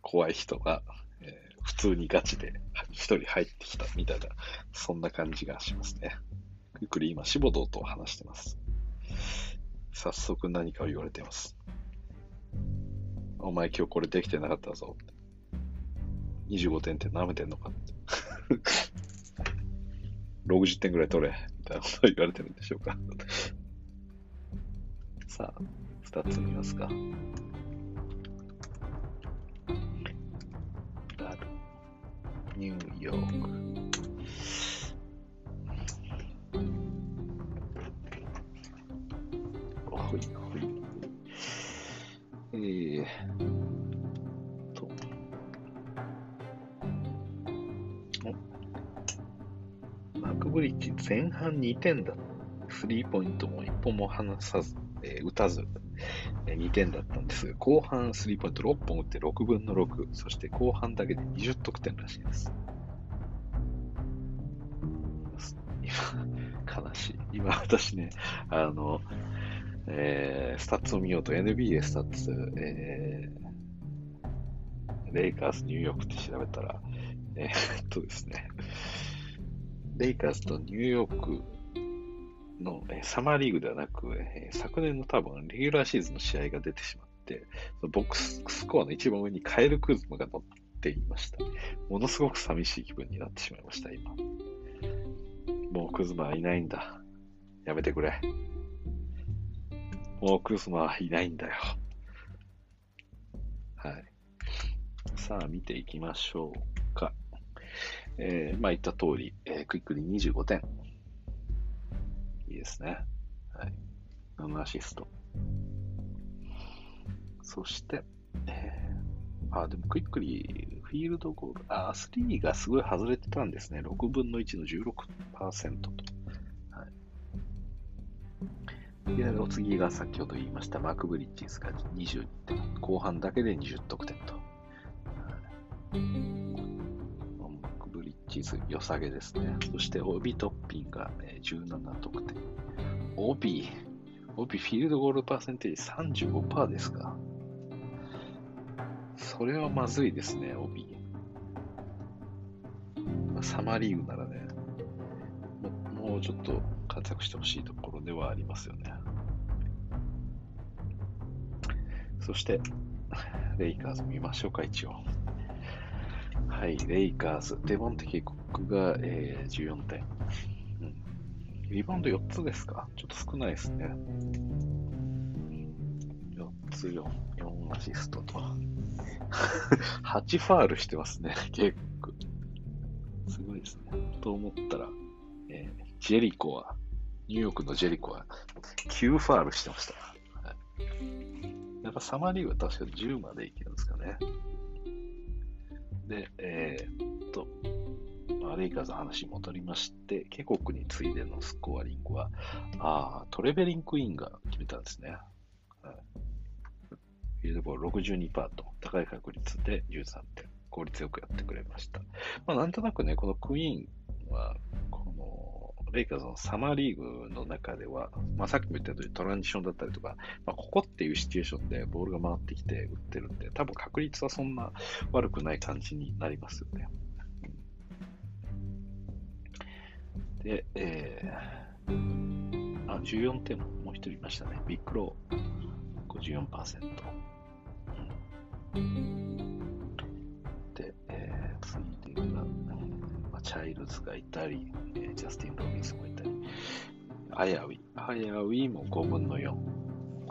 怖い人が、えー、普通にガチで一人入ってきたみたいな、そんな感じがしますね。ゆっくり今、志ボ堂と話してます。早速何かを言われています。お前今日これできてなかったぞ。25点って舐めてんのか。60点ぐらい取れ、みたいなこと言われてるんでしょうか。さあ、2つ見ますか。ニューヨーク。ほいほい。えーブリッジ前半2点だ。スリーポイントも1本も離さず、えー、打たず、えー、2点だったんですが、後半スリーポイント6本打って6分の6、そして後半だけで20得点らしいです。今、悲しい。今私ね、あの、えー、スタッツを見ようと NBA スタッツ、えー、レイカーズニューヨークって調べたら、えー、っとですね、レイカーズとニューヨークの、えサマーリーグではなく、え昨年の多分レギュラーシーズンの試合が出てしまって、ボックススコアの一番上にカエル・クズマが乗っていました。ものすごく寂しい気分になってしまいました、今。もうクズマはいないんだ。やめてくれ。もうクズマはいないんだよ。はい。さあ、見ていきましょう。えー、まあ言った通り、えー、クイックリ25点。いいですね。はい。7アシスト。そして、えー、あ、でもクイックリフィールドゴール、あ、3がすごい外れてたんですね。6分の1の16%と。はい。で、お次が先ほど言いましたマークブリッジスが22点。後半だけで20得点と。はいチーズ良さげですね。そして帯トッピンが、ね、17得点。帯、帯フィールドゴールパーセンテージ35%ですか。それはまずいですね、帯。サマリーグならね、もうちょっと活躍してほしいところではありますよね。そして、レイカーズ見ましょうか、一応。はい、レイカーズ。デボンテキコックが、えー、14点、うん。リバウンド4つですか？ちょっと少ないですね。4つ4、4アシストと。8ファールしてますね、結構。すごいですね。と思ったら、えー、ジェリコは、ニューヨークのジェリコは9ファールしてました。はい、やっぱサマーリーグは確か10までいけるんですかね。で、えー、っと、まあ、レイカーズの話に戻りまして、ケコクに次いでのスコアリングは、あトレベリンクイーンが決めたんですね。はい、フィールドボール62%と高い確率で13点。効率よくやってくれました。まあ、なんとなくね、このクイーンは、この、レイカーズのサマーリーグの中では、まあ、さっきも言った通りトランジションだったりとか、まあ、ここっていうシチュエーションでボールが回ってきて打ってるんで、多分確率はそんな悪くない感じになりますよね。で、えー、あ、14点ももう一人いましたね。ビッグロー、54%。で、えー、ついでが、あ、チャイルズがいたり、えー、ジャスティン・ロビンスもいたり、アヤウィ、アヤウィも5分の4。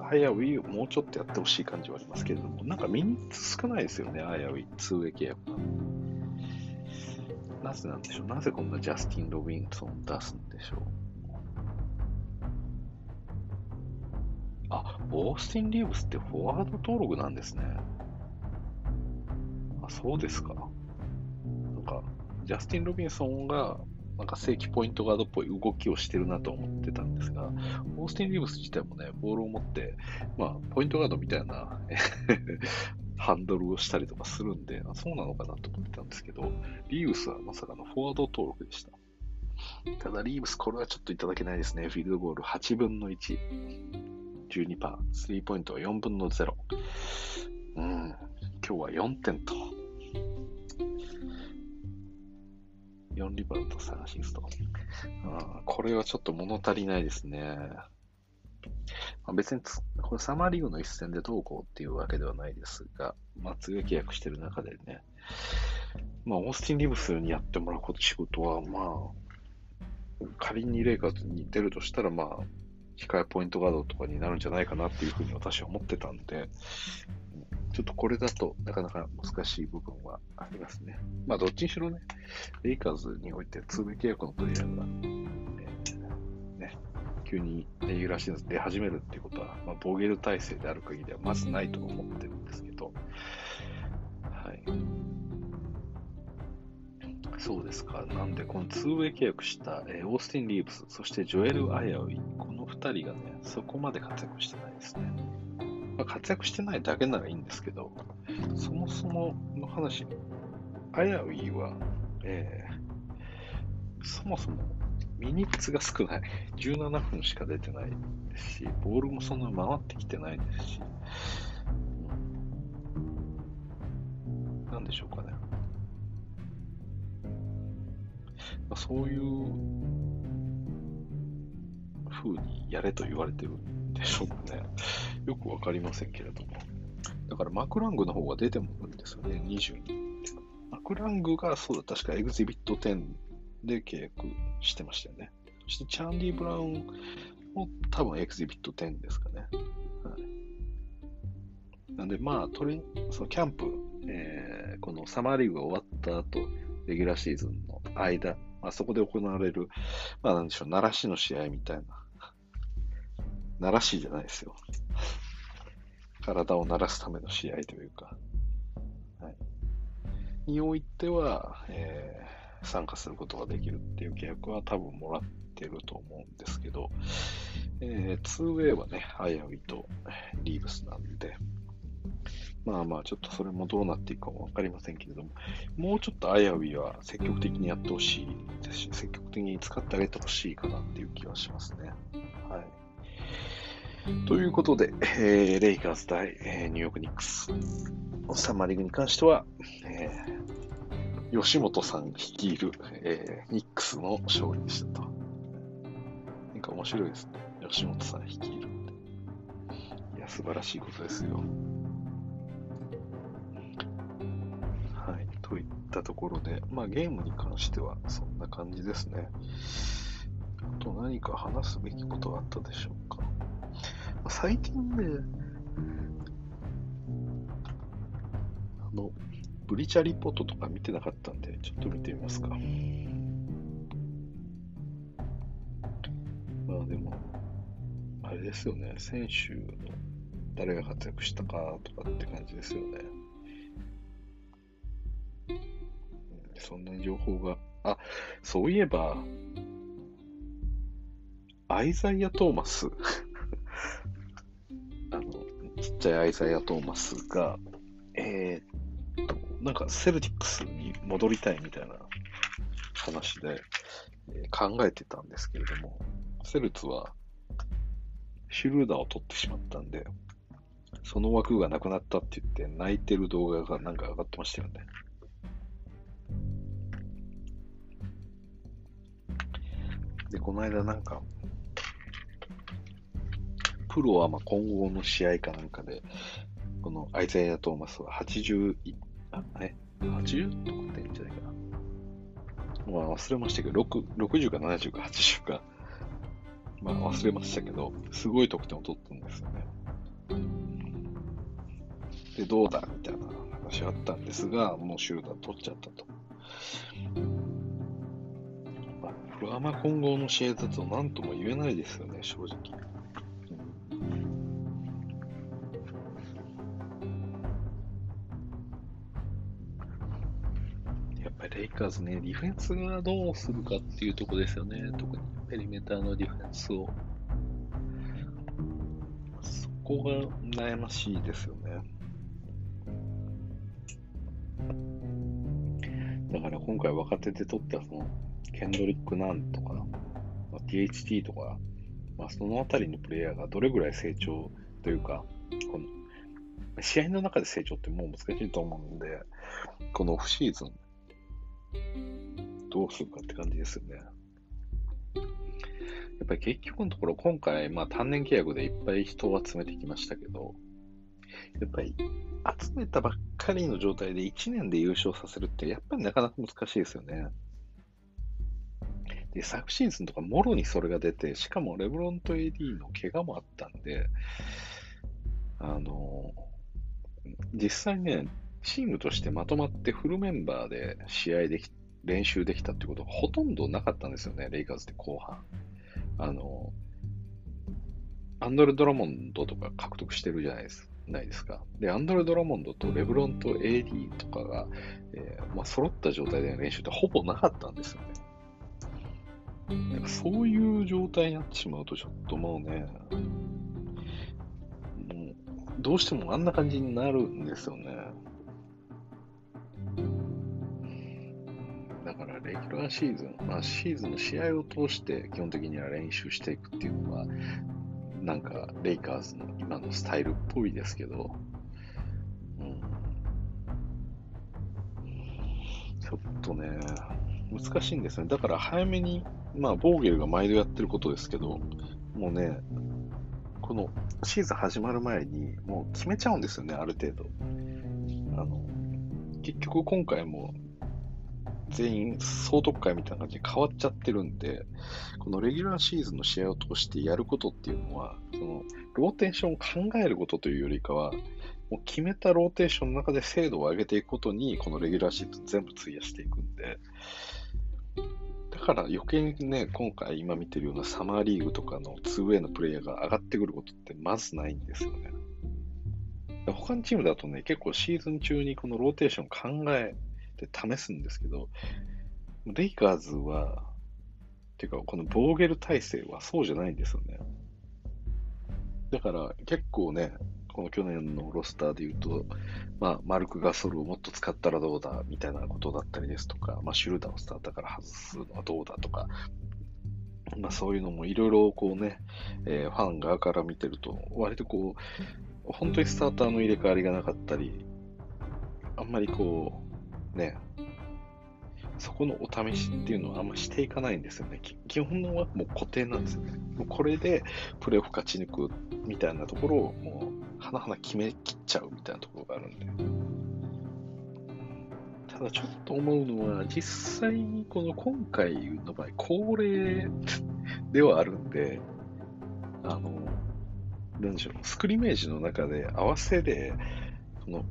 アヤウィをもうちょっとやってほしい感じはありますけれども、なんかミニッツ少ないですよね、アヤウィ、通ウ契約が。なぜなんでしょう？なぜこんなジャスティン・ロビンソン出すんでしょう？あ、オースティン・リーブスってフォワード登録なんですね。あ、そうですか。なんか、ジャスティン・ロビンソンが、なんか正規ポイントガードっぽい動きをしてるなと思ってたんですが、オースティン・リーブス自体もね、ボールを持って、まあ、ポイントガードみたいな ハンドルをしたりとかするんで、そうなのかなと思ってたんですけど、リーブスはまさかのフォワード登録でした。ただ、リーブス、これはちょっといただけないですね。フィールドゴール8分の1。12%。スリーポイントは4分の0。うん。今日は4点と。4リバウンド3アシスト。あこれはちょっと物足りないですね。まあ、別にこれサマーリーグの一戦でどうこうっていうわけではないですが、まあ、次契約してる中でね、まあ、オースティン・リブスにやってもらうこと仕事は、まあ、仮にレイカーズに出るとしたら、まあ、控えポイントガードとかになるんじゃないかなっていうふうに私は思ってたんで、ちょっとこれだとなかなか難しい部分はありますね。まあ、どっちにしろね、レイカーズにおいて通名契約のプレイヤーが、ね、急にレギュラーシーズン出始めるっていうことは、まあ、ボーゲル体制である限りではまずないと思ってるんですけど、はい。そうですか。なんで、この 2way 契約した、えー、オースティン・リーブス、そしてジョエル・アヤウイ、この2人がね、そこまで活躍してないですね。まあ、活躍してないだけならいいんですけど、そもそもの話、アヤウィは、えー、そもそもミニッツが少ない。17分しか出てないですし、ボールもそんな回ってきてないですし、うん、なんでしょうかね。まあ、そういう風にやれと言われてるんでしょうかね。よくわかりませんけれども。だからマクラングの方が出てもるんですよね、22って。マクラングがそうだ、確かエグゼビット10で契約してましたよね。そしてチャンディ・ブラウンも多分エグゼビット10ですかね。はい、なんでまあ、トレそのキャンプ、えー、このサマーリーグが終わった後、レギュラーシーズンの間、まあ、そこで行われる、まあなんでしょう、奈良市の試合みたいな。奈良市じゃないですよ。体を慣らすための試合というか、はい、においては、えー、参加することができるっていう契約は多分もらってると思うんですけど、えー、2way はね、アヤウィとリーブスなんで、まあまあ、ちょっとそれもどうなっていくかもわかりませんけれども、もうちょっとアヤウィは積極的にやってほしいですし、積極的に使ってあげてほしいかなっていう気はしますね。はい。ということで、えー、レイカーズ対、えー、ニューヨークニックス。サマーリーグに関しては、えー、吉本さん率いる、えー、ニックスの勝利でしたと。なんか面白いですね。吉本さん率いるって。いや、素晴らしいことですよ。はい。といったところで、まあゲームに関してはそんな感じですね。と何か話すべきことはあったでしょうか。最近ね、あの、ブリチャリポートとか見てなかったんで、ちょっと見てみますか。まあでも、あれですよね、選手の誰が活躍したかとかって感じですよね。そんなに情報が。あ、そういえば、アイザイア・トーマス あのちっちゃいアイザイア・トーマスが、えー、っと、なんかセルティックスに戻りたいみたいな話で、えー、考えてたんですけれども、セルツはシュルーダーを取ってしまったんで、その枠がなくなったって言って泣いてる動画がなんか上がってましたよね。で、この間なんか、プロはまあ今後の試合かなんかで、このアイザイア・トーマスは80、あ、え ?80 とかってんじゃないかな。まあ忘れましたけど、6 60か70か80か。まあ忘れましたけど、すごい得点を取ったんですよね。で、どうだみたいな話あったんですが、もうシュルダー取っちゃったと。まあ、プロアマ混合の試合だと何とも言えないですよね、正直。カーズね、ディフェンスがどうするかっていうとこですよね。特にペリメーターのディフェンスを。そこが悩ましいですよね。だから今回若手で取ったその、ケンドリック・ナンとか、THT とか、まあ、そのあたりのプレイヤーがどれぐらい成長というか、この試合の中で成長ってもう難しいと思うんで、このオフシーズン、どうするかって感じですよね。やっぱり結局のところ、今回、まあ単年契約でいっぱい人を集めてきましたけど、やっぱり集めたばっかりの状態で1年で優勝させるって、やっぱりなかなか難しいですよね。で、昨シーズンとかもろにそれが出て、しかもレブロンと AD の怪我もあったんで、あの、実際ね、チームとしてまとまってフルメンバーで試合でき、練習できたってことがほとんどなかったんですよね、レイカーズって後半。あの、アンドレ・ドラモンドとか獲得してるじゃないですないですか。で、アンドレ・ドラモンドとレブロンと AD とかが、えー、まあ、揃った状態での練習ってほぼなかったんですよね。なんかそういう状態になってしまうと、ちょっともうね、もうどうしてもあんな感じになるんですよね。から、レギュラーシーズン、まあ、シーズンの試合を通して基本的には練習していくっていうのは、なんか、レイカーズの今のスタイルっぽいですけど、うん、ちょっとね、難しいんですね。だから早めに、まあ、ボーゲルが毎度やってることですけど、もうね、このシーズン始まる前に、もう決めちゃうんですよね、ある程度。あの、結局今回も全員総取っ替えみたいな感じで変わっちゃってるんで、このレギュラーシーズンの試合を通してやることっていうのは、そのローテーションを考えることというよりかは、もう決めたローテーションの中で精度を上げていくことに、このレギュラーシーズン全部費やしていくんで、だから余計にね、今回今見てるようなサマーリーグとかの 2way のプレイヤーが上がってくることってまずないんですよね。他のチームだとね、結構シーズン中にこのローテーション考えて試すんですけど、レイカーズは、っていうかこのボーゲル体制はそうじゃないんですよね。だから結構ね、この去年のロスターで言うと、まあ、マルク・ガソルをもっと使ったらどうだみたいなことだったりですとか、まあ、シュルーダーをスターターから外すのはどうだとか、まあ、そういうのもいろいろこうね、えー、ファン側から見てると、割とこう、本当にスターターの入れ替わりがなかったり、あんまりこう、ね、そこのお試しっていうのはあんましていかないんですよね。基本のはもう固定なんですよね。もうこれでプレーオフ勝ち抜くみたいなところをもう、はなはな決めきっちゃうみたいなところがあるんで。ただちょっと思うのは、実際にこの今回の場合、恒例ではあるんで、あの、なんでしょう、スクリメージの中で合わせで、その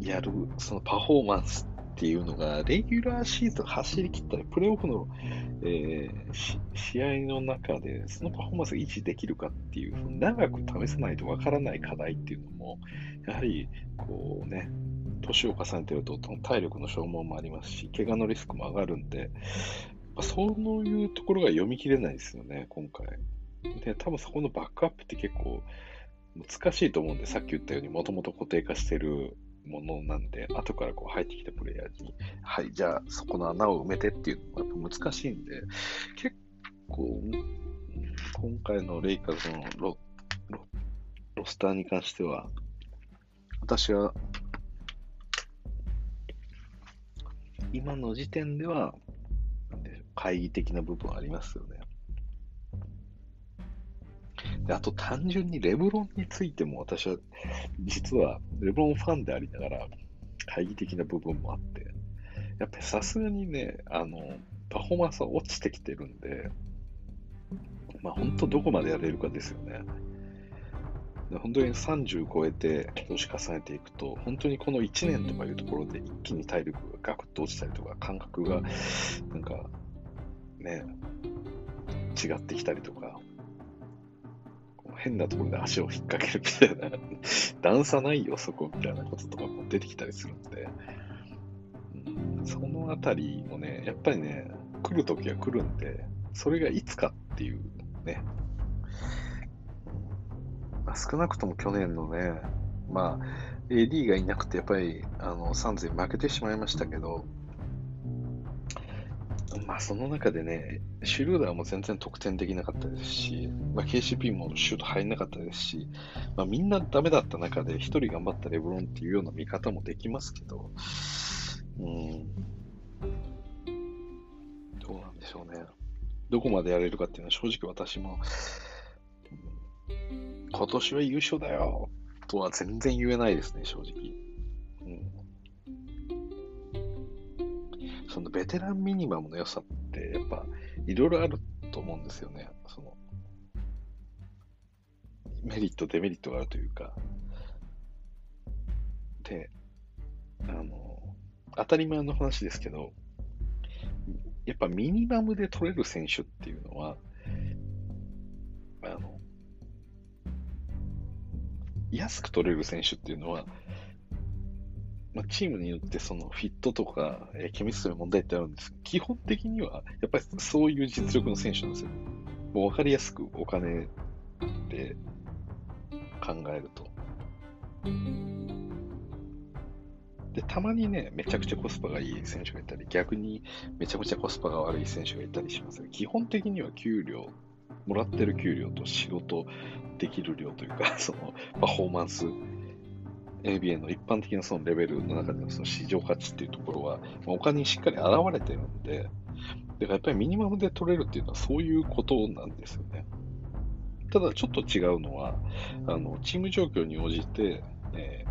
やるそのパフォーマンスっていうのが、レギュラーシーズン走り切ったり、プレーオフの、えー、試合の中で、そのパフォーマンスが維持できるかっていう、長く試さないとわからない課題っていうのも、やはり、こうね、年を重ねてると体力の消耗もありますし、怪我のリスクも上がるんで、そういうところが読み切れないですよね、今回。で、多分そこのバックアップって結構難しいと思うんで、さっき言ったようにもともと固定化してるものなんで、後からこう入ってきたプレイヤーに、はい、じゃあそこの穴を埋めてっていうのはやっぱ難しいんで、結構、今回のレイカーズのロロロスターに関しては、私は、今の時点では、なんで懐疑的な部分ありますよね。あと単純にレブロンについても私は実はレブロンファンでありながら懐疑的な部分もあって、やっぱりさすがにね、あの、パフォーマンスは落ちてきてるんで、まあ本当どこまでやれるかですよね。本当に30超えて年重ねていくと、本当にこの1年とかいうところで一気に体力がガクッと落ちたりとか、感覚がなんかね、違ってきたりとか、変なところで足を引っ掛けるみたいな、段差ないよ、そこみたいなこととかも出てきたりするんで、そのあたりもね、やっぱりね、来るときは来るんで、それがいつかっていうね、まあ、少なくとも去年のね、まあ、AD がいなくて、やっぱりあのサンズに負けてしまいましたけど、まあ、その中でね、シュルーダーも全然得点できなかったですし、まあ、KCP もシュート入んなかったですし、まあ、みんなダメだった中で1人頑張ったレブロンっていうような見方もできますけど、うん、どうなんでしょうね。どこまでやれるかっていうのは正直私も、今年は優勝だよとは全然言えないですね、正直。そのベテランミニマムの良さって、やっぱいろいろあると思うんですよね。そのメリット、デメリットがあるというか。で、あの、当たり前の話ですけど、やっぱミニマムで取れる選手っていうのは、あの、安く取れる選手っていうのは、まあ、チームによってそのフィットとか、えー、ケミストリー問題ってあるんですけど、基本的にはやっぱりそういう実力の選手なんですよ。もう分かりやすくお金で考えると。で、たまにね、めちゃくちゃコスパがいい選手がいたり、逆にめちゃくちゃコスパが悪い選手がいたりします基本的には給料、もらってる給料と仕事できる量というか、そのパフォーマンス ABA の一般的なそのレベルの中でのその市場価値っていうところは、まあ、お金にしっかり現れてるんで、だからやっぱりミニマムで取れるっていうのはそういうことなんですよね。ただちょっと違うのは、あのチーム状況に応じて、え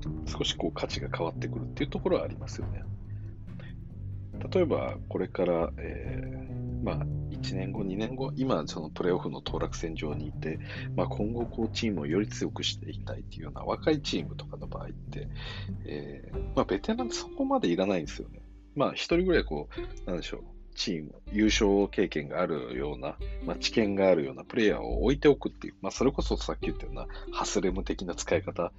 ー、少しこう価値が変わってくるっていうところはありますよね。例えば、これから、えー、まあ、1年後、2年後、今、そのプレーオフの当落線上にいて、まあ、今後、こう、チームをより強くしていきたいっていうような若いチームとかの場合って、えー、まあ、ベテランってそこまでいらないんですよね。まあ、一人ぐらい、こう、なんでしょう、チーム、優勝経験があるような、まあ、知見があるようなプレイヤーを置いておくっていう、まあ、それこそさっき言ったようなハスレム的な使い方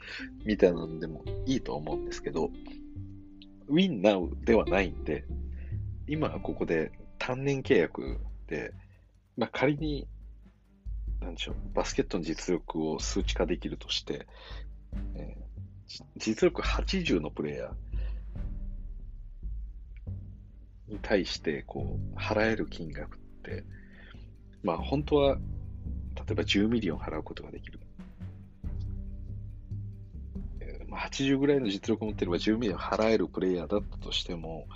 みたいなのでもいいと思うんですけど、ウィンナウではないんで、今ここで単年契約で、まあ、仮に、なんでしょう、バスケットの実力を数値化できるとして、えー、実力80のプレイヤーに対して、こう、払える金額って、まあ、本当は、例えば10ミリオン払うことができる。80ぐらいの実力を持ってれば10ミリオン払えるプレイヤーだったとしても、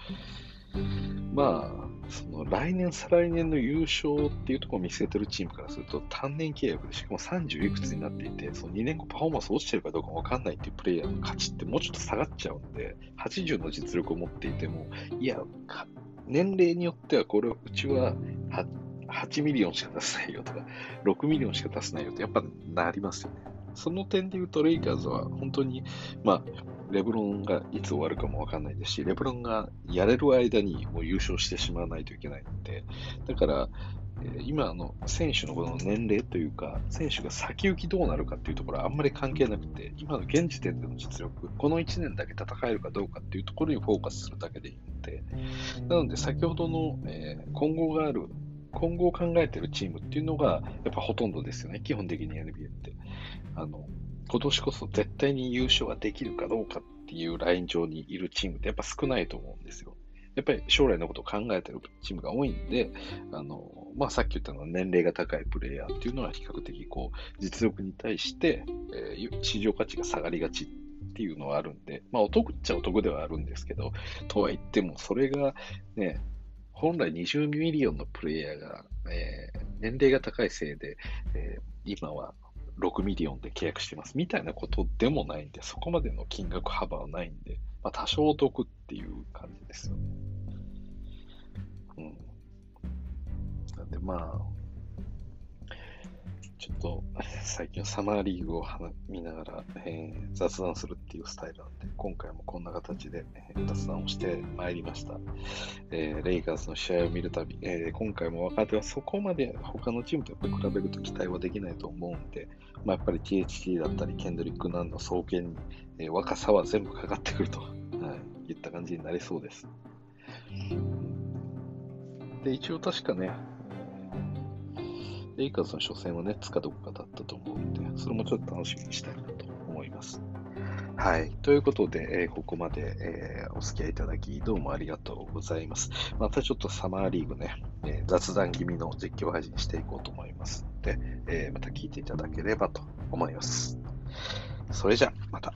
まあ、その来年、再来年の優勝っていうところを見据えてるチームからすると、単年契約で、しかも30いくつになっていて、その2年後パフォーマンス落ちてるかどうかわかんないっていうプレイヤーの価値ってもうちょっと下がっちゃうんで、80の実力を持っていても、いや、年齢によっては、これ、うちは8ミリオンしか出せないよとか、6ミリオンしか出せないよってやっぱなりますよね。その点で言うと、レイカーズは本当に、まあ、レブロンがいつ終わるかもわかんないですし、レブロンがやれる間にもう優勝してしまわないといけないので、だから、今の選手のこの年齢というか、選手が先行きどうなるかっていうところはあんまり関係なくて、今の現時点での実力、この1年だけ戦えるかどうかっていうところにフォーカスするだけでいいので、なので先ほどの、えー、今後がある、今後を考えているチームっていうのが、やっぱほとんどですよね、基本的に NBA って。あの今年こそ絶対に優勝ができるかどうかっていうライン上にいるチームってやっぱ少ないと思うんですよ。やっぱり将来のことを考えてるチームが多いんで、あの、まあ、さっき言ったのは年齢が高いプレイヤーっていうのは比較的こう、実力に対して、えー、市場価値が下がりがちっていうのはあるんで、まあ、お得っちゃお得ではあるんですけど、とは言っても、それがね、本来20ミリオンのプレイヤーが、えー、年齢が高いせいで、えー、今は6ミリオンで契約してますみたいなことでもないんで、そこまでの金額幅はないんで、まあ、多少お得っていう感じですよね。うん。なんでまあ、ちょっと最近サマーリーグを見ながら、えー、雑談するっていうスタイルなんで、今回もこんな形で、えー、雑談をしてまいりました。えー、レイカーズの試合を見るたび、え今回も若手はそこまで他のチームとやっぱ比べると期待はできないと思うんで、まあ、やっぱり THT だったり、ケンドリック・ナンの総研に、え若さは全部かかってくると、はい、いった感じになりそうです。で、一応確かね、レイカーズの初戦はネッツかどこかだったと思うので、それもちょっと楽しみにしたいなと思います。はい。ということで、えー、ここまで、えー、お付き合いいただき、どうもありがとうございます。またちょっとサマーリーグね、えー、雑談気味の実況配信していこうと思いますので、えまた聞いていただければと思います。それじゃ、また。